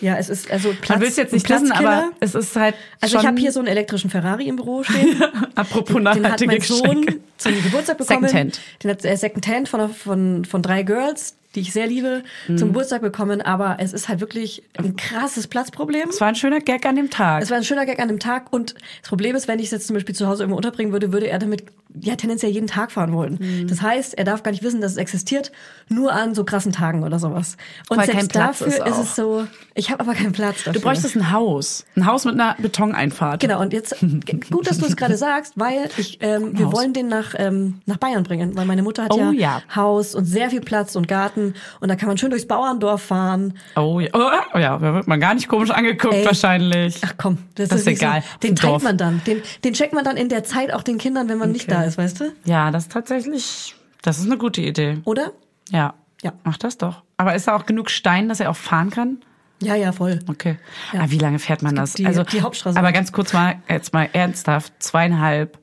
Ja, es ist also Platz, man will es jetzt nicht wissen, aber es ist halt Also ich habe hier so einen elektrischen Ferrari im Büro stehen. apropos Den hat nachhaltige mein Sohn Geschenke. zum Geburtstag bekommen. Secondhand. Den hat er Secondhand von, von, von drei Girls, die ich sehr liebe, Mhm. zum Geburtstag bekommen. Aber es ist halt wirklich ein krasses Platzproblem. Es war ein schöner Gag an dem Tag. Es war ein schöner Gag an dem Tag und das Problem ist, wenn ich es jetzt zum Beispiel zu Hause irgendwo unterbringen würde, würde er damit ja tendenziell jeden Tag fahren wollen. Mhm. Das heißt, er darf gar nicht wissen, dass es existiert, nur an so krassen Tagen oder sowas. Und Weil selbst kein Platz dafür ist ist, es so, ich habe aber keinen Platz dafür. du bräuchtest ein Haus. Ein Haus mit einer Betoneinfahrt. Genau, und jetzt, gut, dass du es gerade sagst, weil ich, ähm, wir Haus. wollen den nach, ähm, nach Bayern bringen, weil meine Mutter hat Oh ja, ja. Haus und sehr viel Platz und Garten und da kann man schön durchs Bauerndorf fahren. Oh ja, oh, ja, da wird man gar nicht komisch angeguckt Ey. wahrscheinlich. Ach komm, das, Das ist nicht egal. So, den teilt man dann. Den, den checkt man dann in der Zeit auch den Kindern, wenn man nicht Okay. da ist, weißt du? Ja, das ist tatsächlich, das ist eine gute Idee. Oder? Ja. Ja. Mach das doch. Aber ist da auch genug Stein, dass er auch fahren kann? Ja, ja, voll. Okay. Aber wie lange fährt man das? die- also die Hauptstraße. Aber ganz kurz mal, jetzt mal ernsthaft, zweieinhalb.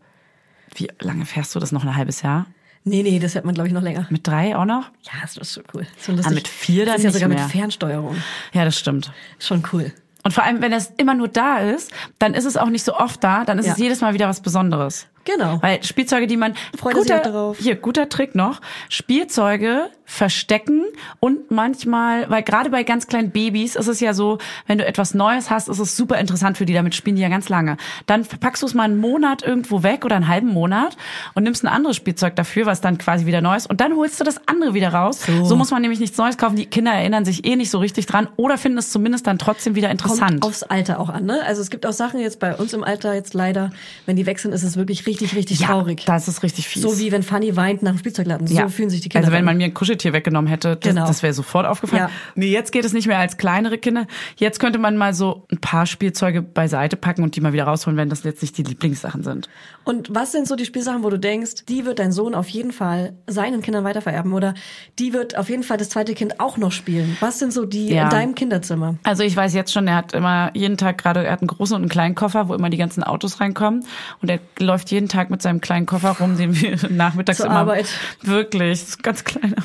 Wie lange fährst du das noch ein halbes Jahr? Nee, nee, das hört man, glaube ich, noch länger. Mit drei auch noch? Ja, das ist schon cool. So lustig. Ah, mit vier dann das ist ja sogar mehr. mit Fernsteuerung. Ja, das stimmt. Schon cool. Und vor allem, wenn das immer nur da ist, dann ist es auch nicht so oft da, dann ist Ja. es jedes Mal wieder was Besonderes. Genau. Weil Spielzeuge, die man Freut er sich guter, auch darauf. hier guter Trick noch, Spielzeuge verstecken und manchmal, weil gerade bei ganz kleinen Babys ist es ja so, wenn du etwas Neues hast, ist es super interessant für die, damit spielen die ja ganz lange. Dann packst du es mal einen Monat irgendwo weg oder einen halben Monat und nimmst ein anderes Spielzeug dafür, was dann quasi wieder neu ist und dann holst du das andere wieder raus. So, muss man nämlich nichts Neues kaufen. Die Kinder erinnern sich eh nicht so richtig dran oder finden es zumindest dann trotzdem wieder interessant. Kommt aufs Alter auch an, ne? Also es gibt auch Sachen jetzt bei uns im Alter jetzt leider, wenn die sind, ist es wirklich richtig, richtig ja, traurig. das ist richtig fies. So wie wenn Fanny weint nach dem Spielzeugladen. So fühlen sich die Kinder. Also wenn man mir ein Kuscheltier weggenommen hätte, das, Genau. das wäre sofort aufgefallen. Ja. Nee, jetzt geht es nicht mehr als kleinere Kinder. Jetzt könnte man mal so ein paar Spielzeuge beiseite packen und die mal wieder rausholen, wenn das jetzt nicht die Lieblingssachen sind. Und was sind so die Spielsachen, wo du denkst, die wird dein Sohn auf jeden Fall seinen Kindern weitervererben oder die wird auf jeden Fall das zweite Kind auch noch spielen? Was sind so die Ja. in deinem Kinderzimmer? Also ich weiß jetzt schon, er hat immer jeden Tag gerade, er hat einen großen und einen kleinen Koffer, wo immer die ganzen Autos reinkommen. Und er läuft jeden Tag mit seinem kleinen Koffer rum, den wir nachmittags Zur immer. Arbeit. Wirklich, ist ganz kleiner.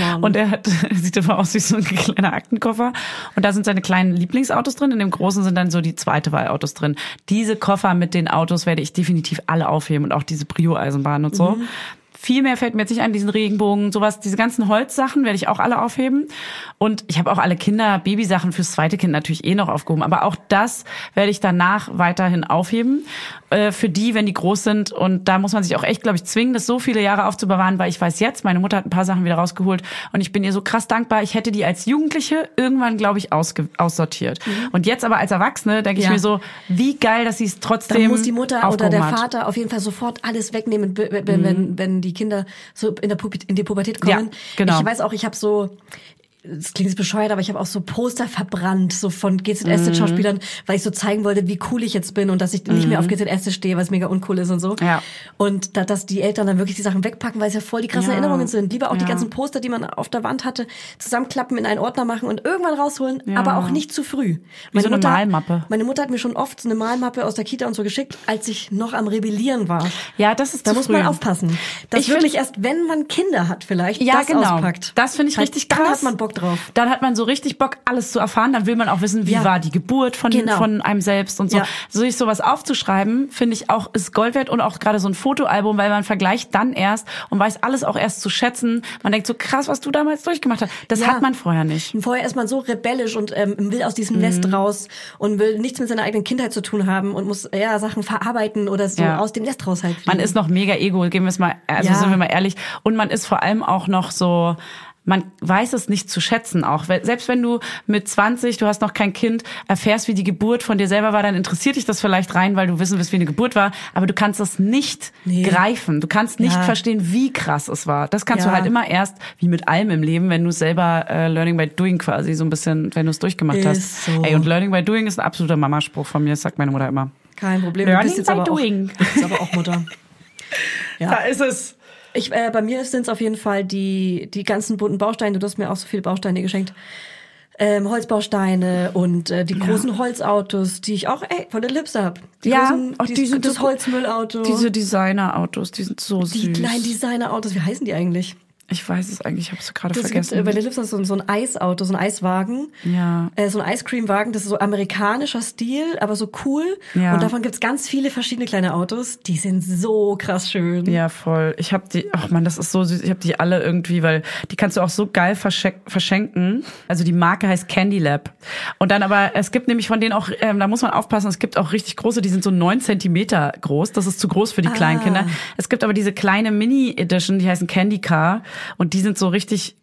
Mann. und er hat, sieht immer aus wie so ein kleiner Aktenkoffer. Und da sind seine kleinen Lieblingsautos drin. In dem großen sind dann so die zweite Wahl Autos drin. Diese Koffer mit den Autos werde ich definitiv alle aufheben und auch diese Brio-Eisenbahn und so. Viel mehr fällt mir jetzt nicht an, diesen Regenbogen, sowas, diese ganzen Holzsachen werde ich auch alle aufheben. Und ich habe auch alle Kinder, Babysachen fürs zweite Kind natürlich eh noch aufgehoben. Aber auch das werde ich danach weiterhin aufheben. Äh, für die, wenn die groß sind. Und da muss man sich auch echt, glaube ich, zwingen, das so viele Jahre aufzubewahren, weil ich weiß jetzt, meine Mutter hat ein paar Sachen wieder rausgeholt und ich bin ihr so krass dankbar. Ich hätte die als Jugendliche irgendwann, glaube ich, aussortiert. Und jetzt aber als Erwachsene denke ich Ja. mir so, wie geil, dass sie es trotzdem Dann muss die Mutter oder der hat. Mhm. Vater auf jeden Fall sofort alles wegnehmen, wenn, wenn, wenn, wenn die Kinder so in, der Pubertät, in die Pubertät kommen. Ja, genau. Ich weiß auch, ich habe so das klingt jetzt bescheuert, aber ich habe auch so Poster verbrannt, so von GZS-Schauspielern, weil ich so zeigen wollte, wie cool ich jetzt bin und dass ich nicht mehr auf GZS stehe, weil es mega uncool ist und so. Ja. Und da, dass die Eltern dann wirklich die Sachen wegpacken, weil es ja voll die krassen Ja. Erinnerungen sind. Lieber auch die Ja. ganzen Poster, die man auf der Wand hatte, zusammenklappen, in einen Ordner machen und irgendwann rausholen, Ja. aber auch nicht zu früh. Wie so eine Malmappe. Meine Mutter hat mir schon oft so eine Malmappe aus der Kita und so geschickt, als ich noch am Rebellieren war. Ja, das ist Da muss früh. man aufpassen. Dass Ich wirklich erst, wenn man Kinder hat, vielleicht Ja, das genau. auspackt. Das finde ich richtig dann krass. hat man Bock drauf. Dann hat man so richtig Bock, alles zu erfahren. Dann will man auch wissen, wie Ja. war die Geburt von, Genau. von einem selbst und so. Ja. So sich sowas aufzuschreiben, finde ich auch, ist Gold wert und auch gerade so ein Fotoalbum, weil man vergleicht dann erst und weiß alles auch erst zu schätzen. Man denkt so, krass, was du damals durchgemacht hast. Das Ja. hat man vorher nicht. Vorher ist man so rebellisch und ähm, will aus diesem Mhm. Nest raus und will nichts mit seiner eigenen Kindheit zu tun haben und muss ja Sachen verarbeiten oder so aus dem Nest raus halt. Man fliegen. ist noch mega ego, geben wir es mal, also sind wir mal ehrlich. Und man ist vor allem auch noch so, man weiß es nicht zu schätzen auch. Selbst wenn du mit 20, du hast noch kein Kind, erfährst, wie die Geburt von dir selber war, dann interessiert dich das vielleicht rein, weil du wissen willst, wie eine Geburt war. Aber du kannst das nicht Nee. greifen. Du kannst nicht Ja. verstehen, wie krass es war. Das kannst Ja. du halt immer erst, wie mit allem im Leben, wenn du selber äh, Learning by Doing quasi so ein bisschen, wenn du es durchgemacht Ist hast. so. Ey, und Learning by Doing ist ein absoluter Mamaspruch von mir, das sagt meine Mutter immer. kein Problem. Learning du bist jetzt by aber doing. Auch, bist aber auch Mutter. Ja. Da ist es. Ich, äh, bei mir sind es auf jeden Fall die, die ganzen bunten Bausteine. Du hast mir auch so viele Bausteine geschenkt. Ähm, Holzbausteine und äh, die großen Holzautos, die ich auch ey, von der Lips hab. Die Ja, großen, auch die, die das Holzmüllauto. Diese Designerautos, die sind so die süß. kleinen Designerautos, wie heißen die eigentlich? Ich weiß es eigentlich, ich habe es gerade gibt, vergessen. äh, bei der Lips ist so, ein- so ein Eisauto, so ein Eiswagen. Ja. Äh, so ein Ice Cream Wagen, das ist so amerikanischer Stil, aber so cool. Ja. Und davon gibt's ganz viele verschiedene kleine Autos. Die sind so krass schön. ja, voll. Ich habe die, ach man, das ist so süß. Ich habe die alle irgendwie, weil die kannst du auch so geil verschenk verschenken. Also die Marke heißt Candy Lab. Und dann aber, es gibt nämlich von denen auch, ähm, da muss man aufpassen, es gibt auch richtig große, die sind so neun Zentimeter groß. Das ist zu groß für die kleinen Ah. Kinder. Es gibt aber diese kleine Mini-Edition, die heißen Candy Car. Und die sind so richtig,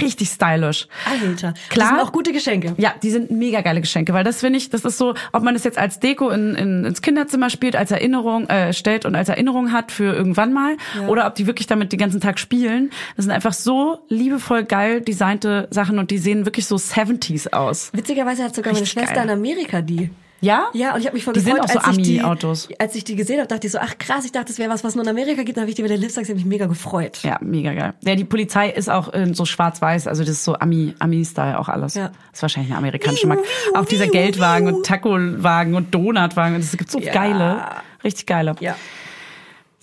richtig stylisch. Alter. Klar. Das sind auch gute Geschenke. Ja, die sind mega geile Geschenke, weil das finde ich, das ist so, ob man es jetzt als Deko in, in, ins Kinderzimmer spielt, als Erinnerung äh, stellt und als Erinnerung hat für irgendwann mal, oder ob die wirklich damit den ganzen Tag spielen. Das sind einfach so liebevoll geil designte Sachen und die sehen wirklich so 70s aus. Witzigerweise hat sogar meine Richtig Schwester geil. in Amerika die. Ja? Ja, und ich habe mich voll Die sind gefreut, auch so als ich die, Ami-Autos. als ich die gesehen habe, dachte ich so, ach krass, ich dachte, das wäre was, was nur in Amerika gibt. Dann habe ich die bei der ich habe mich mega gefreut. Ja, mega geil. Ja, die Polizei ist auch äh, so schwarz-weiß, also das ist so Ami, Ami-Style auch alles. Ja. Das ist wahrscheinlich eine amerikanische Marke. Auch dieser Geldwagen und Taco-Wagen und Donutwagen. Es gibt so Ja. geile, richtig geile. Ja.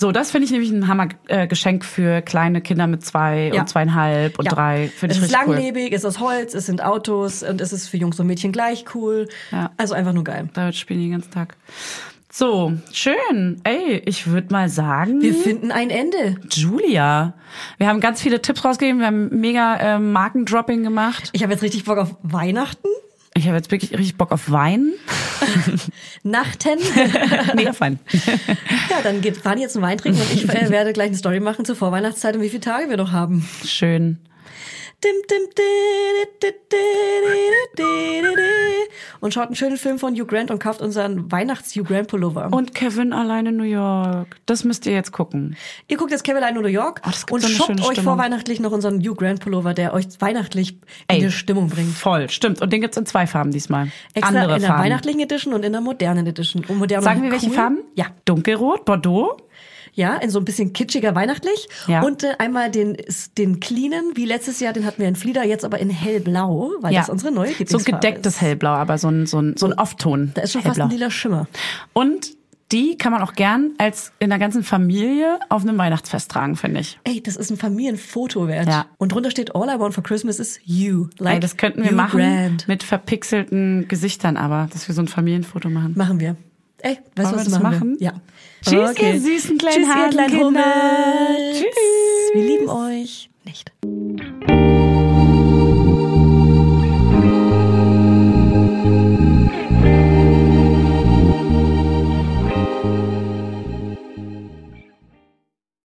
So, das finde ich nämlich ein Hammer-Geschenk äh, für kleine Kinder mit zwei Ja. und zweieinhalb und Ja. drei. Finde es ich ist richtig cool. langlebig, es ist aus Holz, es sind Autos und es ist für Jungs und Mädchen gleich cool. Ja. Also einfach nur geil. Damit spielen die den ganzen Tag. So, schön. Ey, ich würde mal sagen, Wir finden ein Ende. Julia. Wir haben ganz viele Tipps rausgegeben, wir haben mega äh, Markendropping gemacht. Ich habe jetzt richtig Bock auf Weihnachten, Ich habe jetzt wirklich richtig Bock auf Wein. Nachten. nee, auf Wein. ja, dann geht Fanny jetzt einen Wein trinken und ich werde gleich eine Story machen zur Vorweihnachtszeit und wie viele Tage wir noch haben. Schön. Und schaut einen schönen Film von Hugh Grant und kauft unseren Weihnachts-Hugh Grant Pullover. Und Kevin allein in New York. Das müsst ihr jetzt gucken. Ihr guckt jetzt Kevin in New York Oh, gibt und so shoppt euch Stimmung. vorweihnachtlich noch unseren Hugh Grant Pullover, der euch weihnachtlich Ey, in die Stimmung bringt. Voll, stimmt. Und den gibt's in zwei Farben diesmal. Extra Andere in der Farben. weihnachtlichen Edition und in der modernen Edition. Und modern Sagen wir welche cool. Farben? Ja. Dunkelrot, Bordeaux. Ja, in so ein bisschen kitschiger weihnachtlich. Ja. Und äh, einmal den, den cleanen, wie letztes Jahr, den hatten wir in Flieder, jetzt aber in hellblau, weil das unsere neue So Lieblingsfarbe gedecktes ist. Hellblau, aber so ein, so ein, so ein Off-Ton. Da ist schon fast Hellblau. ein lila Schimmer. Und die kann man auch gern als in der ganzen Familie auf einem Weihnachtsfest tragen, finde ich. Ey, das ist ein Familienfoto wert. Ja. Und drunter steht All I Want for Christmas is you. Like Ey, das könnten wir machen Grant. mit verpixelten Gesichtern, aber dass wir so ein Familienfoto machen. Machen wir. Ey, weißt du, was wir machen? Ja. Tschüss, okay. ihr süßen kleinen Tschüss, ihr kleinen Hummel. Tschüss. Wir lieben euch. Nicht.